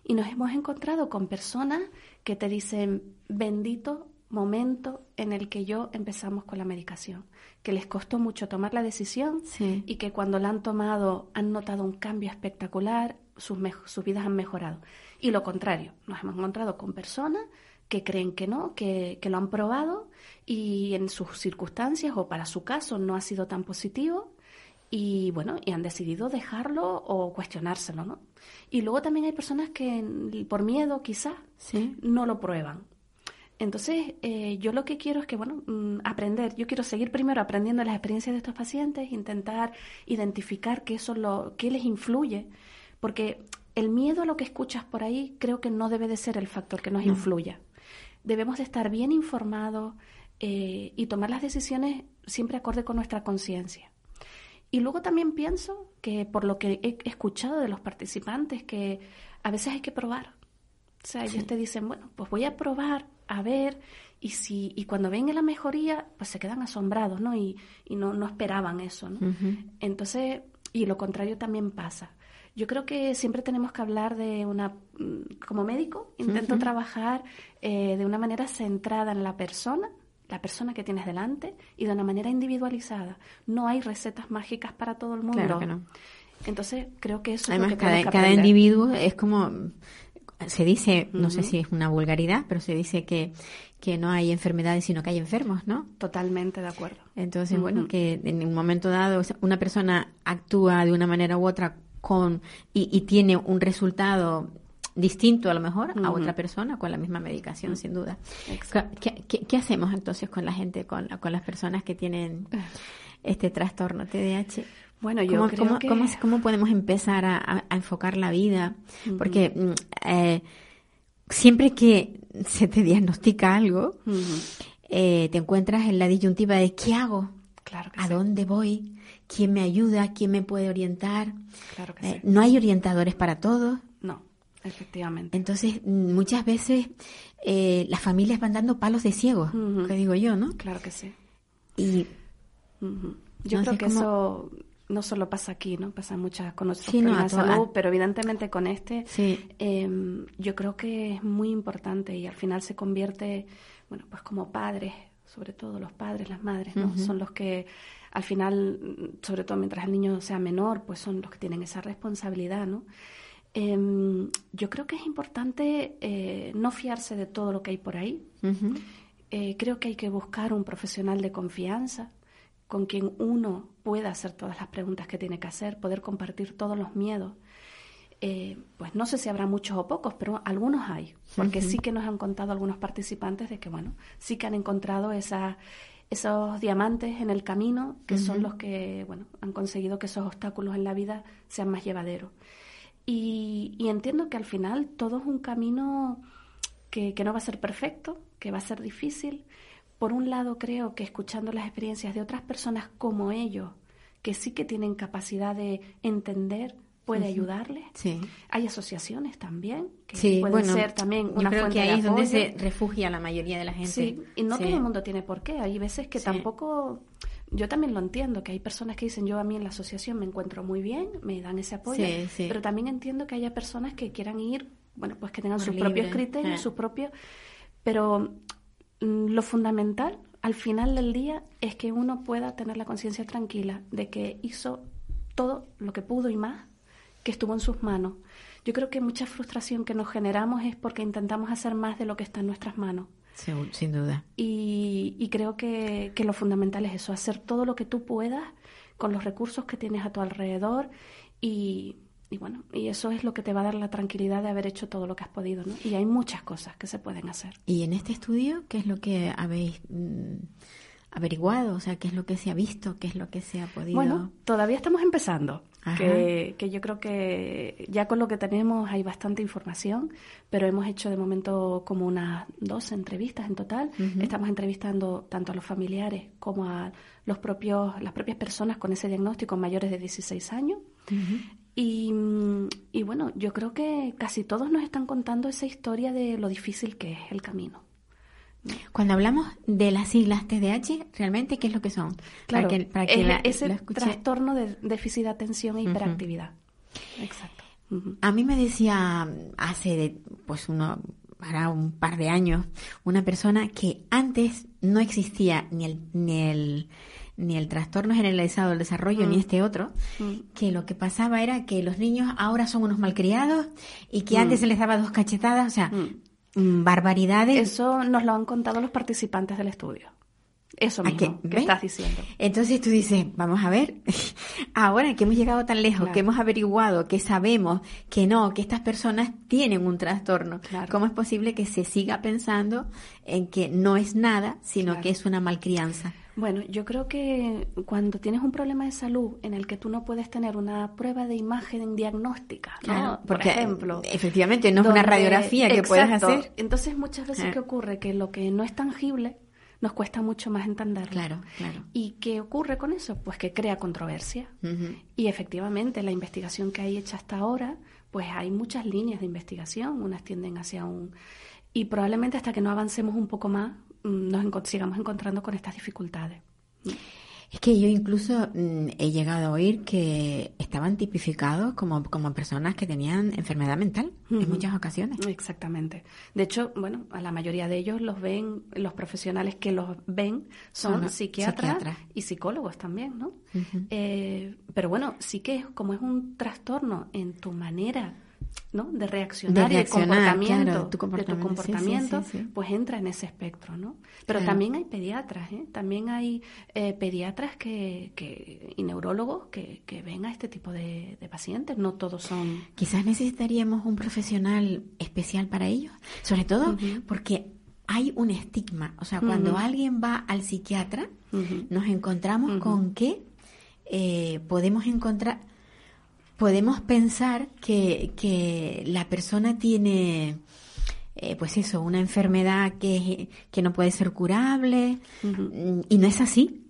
Y nos hemos encontrado con personas que te dicen, bendito momento en el que yo empezamos con la medicación, que les costó mucho tomar la decisión Sí. y que cuando la han tomado han notado un cambio espectacular, sus, sus vidas han mejorado. Y lo contrario, nos hemos encontrado con personas que creen que no, que, que lo han probado y en sus circunstancias o para su caso no ha sido tan positivo y bueno, y han decidido dejarlo o cuestionárselo, ¿no? Y luego también hay personas que por miedo quizás Sí. no lo prueban. Entonces, eh, yo lo que quiero es que, bueno, mm, aprender. Yo quiero seguir primero aprendiendo las experiencias de estos pacientes, intentar identificar qué, eso lo, qué les influye, porque el miedo a lo que escuchas por ahí creo que no debe de ser el factor que nos No. influya. Debemos de estar bien informados eh, y tomar las decisiones siempre acorde con nuestra conciencia. Y luego también pienso que por lo que he escuchado de los participantes, que a veces hay que probar. O sea, ellos te dicen, bueno, pues voy a probar, a ver, y si y cuando ven la mejoría, pues se quedan asombrados, ¿no? Y, y no, no esperaban eso, ¿no? Entonces, y lo contrario también pasa. Yo creo que siempre tenemos que hablar de una, mm, como médico, intento trabajar eh, de una manera centrada en la persona, la persona que tienes delante, y de una manera individualizada. No hay recetas mágicas para todo el mundo. Claro que no. Entonces, creo que eso Además, es lo que cada, que cada individuo es como, se dice, no sé si es una vulgaridad, pero se dice que, que no hay enfermedades, sino que hay enfermos, ¿no? Totalmente de acuerdo. Entonces, bueno, que en un momento dado una persona actúa de una manera u otra con y, y tiene un resultado distinto a lo mejor a otra persona con la misma medicación, sin duda. Exacto. ¿Qué, qué, qué hacemos entonces con la gente, con, con las personas que tienen este trastorno TDAH? Bueno, yo ¿Cómo, creo cómo- que... cómo- cómo podemos empezar a, a- a enfocar la vida? Porque mm, eh, siempre que se te diagnostica algo, Ujú. eh, te encuentras en la disyuntiva de ¿qué hago? Claro que ¿A sí. dónde voy? ¿Quién me ayuda? ¿Quién me puede orientar? Claro que Eh, sí. no hay orientadores para todos. No, efectivamente. Entonces, mm, muchas veces eh, las familias van dando palos de ciego, Ujú. que digo yo, ¿no? Claro que sí. Y. Yo creo que cómo- eso no solo pasa aquí, ¿no? Pasa muchas con otros Sí, problemas de salud, pero evidentemente con este sí, eh, yo creo que es muy importante y al final se convierte, bueno, pues como padres, sobre todo los padres, las madres, ¿no? Son los que al final, sobre todo mientras el niño sea menor, pues son los que tienen esa responsabilidad, ¿no? Em, yo creo que es importante eh, no fiarse de todo lo que hay por ahí, eh, creo que hay que buscar un profesional de confianza con quien uno pueda hacer todas las preguntas que tiene que hacer, poder compartir todos los miedos. Eh, pues no sé si habrá muchos o pocos, pero algunos hay, porque sí que nos han contado algunos participantes de que, bueno, sí que han encontrado esa- esos diamantes en el camino que son los que, bueno, han conseguido que esos obstáculos en la vida sean más llevaderos. Y, y entiendo que al final todo es un camino que, que no va a ser perfecto, que va a ser difícil. Por un lado, creo que escuchando las experiencias de otras personas como ellos, que sí que tienen capacidad de entender puede ayudarles. Sí. Hay asociaciones también que Sí, pueden bueno, ser también yo una creo fuente que ahí de es donde se refugia la mayoría de la gente. Sí, y no Sí. todo el mundo tiene por qué. Hay veces que tampoco. Yo también lo entiendo, que hay personas que dicen yo a mí en la asociación me encuentro muy bien, me dan ese apoyo, Sí, sí. pero también entiendo que haya personas que quieran ir, bueno, pues que tengan sus libre, propios criterios, eh. sus propios. Pero lo fundamental al final del día es que uno pueda tener la conciencia tranquila de que hizo todo lo que pudo y más, que estuvo en sus manos. Yo creo que mucha frustración que nos generamos es porque intentamos hacer más de lo que está en nuestras manos. Sin duda. Y, y creo que, que lo fundamental es eso, hacer todo lo que tú puedas con los recursos que tienes a tu alrededor y, y bueno, y eso es lo que te va a dar la tranquilidad de haber hecho todo lo que has podido, ¿no? Y hay muchas cosas que se pueden hacer. Y en este estudio, ¿qué es lo que habéis mm, averiguado? O sea, ¿qué es lo que se ha visto? ¿Qué es lo que se ha podido...? Bueno, todavía estamos empezando, que, que yo creo que ya con lo que tenemos hay bastante información, pero hemos hecho de momento como unas dos entrevistas en total. Estamos entrevistando tanto a los familiares como a los propios, las propias personas con ese diagnóstico mayores de 16 años. Y, y bueno, yo creo que casi todos nos están contando esa historia de lo difícil que es el camino. Cuando hablamos de las siglas TDAH, ¿realmente qué es lo que son? Claro, para que, para que es la- ese trastorno de déficit de atención e hiperactividad. Exacto. A mí me decía hace de, pues uno, hará un par de años, una persona que antes no existía ni el, ni el, ni el trastorno generalizado del desarrollo Mm. ni este otro, Mm. que lo que pasaba era que los niños ahora son unos malcriados y que Mm. antes se les daba dos cachetadas, o sea, Mm. mm, barbaridades. Eso nos lo han contado los participantes del estudio. Eso ¿A mismo qué? que estás diciendo. Entonces tú dices, vamos a ver, ahora que hemos llegado tan lejos, Claro. que hemos averiguado, que sabemos que no, que estas personas tienen un trastorno, Claro. ¿cómo es posible que se siga pensando en que no es nada, sino Claro. que es una malcrianza? Bueno, yo creo que cuando tienes un problema de salud en el que tú no puedes tener una prueba de imagen diagnóstica, ¿no? Claro, por ejemplo, efectivamente no es una radiografía que puedes Exacto. hacer. Entonces muchas veces Eh. qué ocurre que lo que no es tangible nos cuesta mucho más entenderlo. Claro, claro. ¿Y qué ocurre con eso? Pues que crea controversia. Y efectivamente, la investigación que hay hecha hasta ahora, pues hay muchas líneas de investigación, unas tienden hacia un... Y probablemente hasta que no avancemos un poco más, nos enco- sigamos encontrando con estas dificultades. Es que yo incluso mm, he llegado a oír que estaban tipificados como, como personas que tenían enfermedad mental en muchas ocasiones. Exactamente. De hecho, bueno, a la mayoría de ellos los ven, los profesionales que los ven son psiquiatras, psiquiatras. y psicólogos también, ¿no? Eh, pero bueno, sí que es como es un trastorno en tu manera ¿no? de reaccionar, De y de comportamiento, claro, tu de tu comportamiento, sí, sí, comportamiento, sí, sí. pues entra en ese espectro, ¿no? Pero Claro. también hay pediatras, ¿eh? También hay eh, pediatras que, que, y neurólogos que, que ven a este tipo de, de pacientes, no todos son... Quizás necesitaríamos un profesional especial para ellos, sobre todo porque hay un estigma. O sea, cuando alguien va al psiquiatra, nos encontramos con que eh, podemos encontrar, podemos pensar que, que la persona tiene, eh, pues eso, una enfermedad que, que no puede ser curable, y no es así.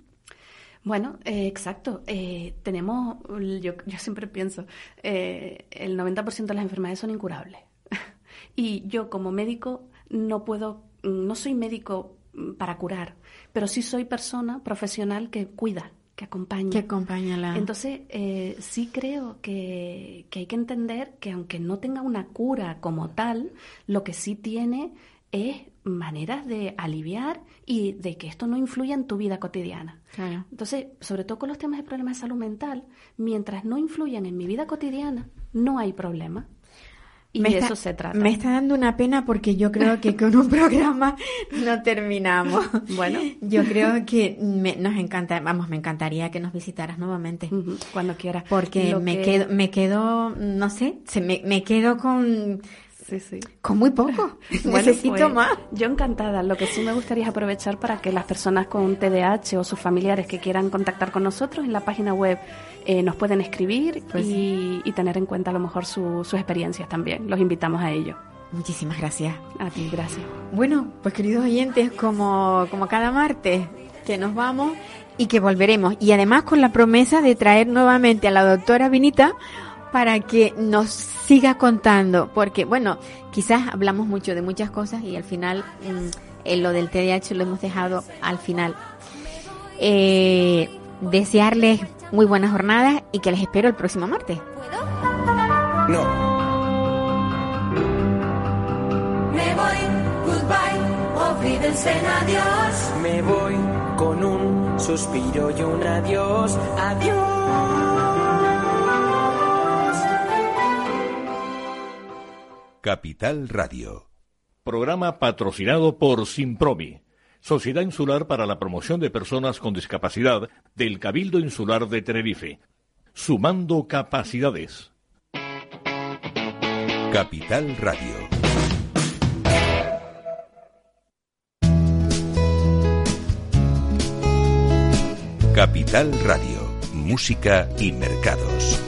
Bueno, eh, exacto. Eh, tenemos, yo, yo siempre pienso, el 90% de las enfermedades son incurables. y yo como médico no puedo, no soy médico mm, para curar, pero sí soy persona profesional que cuida, que acompaña. Que acompaña la... Entonces, eh, sí creo que, que hay que entender que aunque no tenga una cura como tal, lo que sí tiene es maneras de aliviar y de que esto no influya en tu vida cotidiana. Claro. Entonces, sobre todo con los temas de problemas de salud mental, mientras no influyan en mi vida cotidiana, no hay problema. Y Me de está- eso se trata. Me está dando una pena porque yo creo que con un programa no terminamos. Bueno. Yo creo que me- nos encanta, vamos, me encantaría que nos visitaras nuevamente. Cuando quieras. Porque Lo me que- quedo, me quedo, no sé, se me, me quedo con, Sí, sí. con muy poco. Bueno, Necesito pues, más. Yo encantada. Lo que sí me gustaría es aprovechar para que las personas con TDAH o sus familiares que quieran contactar con nosotros en la página web eh, nos pueden escribir Pues y, y tener en cuenta a lo mejor su- sus experiencias también. Los invitamos a ello. Muchísimas gracias. A ti, gracias. Bueno, pues queridos oyentes, como, como cada martes, que nos vamos y que volveremos. Y además con la promesa de traer nuevamente a la doctora Vinita para que nos siga contando, porque bueno, quizás hablamos mucho de muchas cosas y al final mm, en lo del TDAH lo hemos dejado al final. Eh, desearles muy buenas jornadas y que les espero el próximo martes. No. Me voy, goodbye, en adiós. Me voy con un suspiro y un adiós, adiós. Capital Radio. Programa patrocinado por Simpromi, Sociedad Insular para la Promoción de Personas con Discapacidad del Cabildo Insular de Tenerife. Sumando capacidades. Capital Radio. Capital Radio. Música y mercados.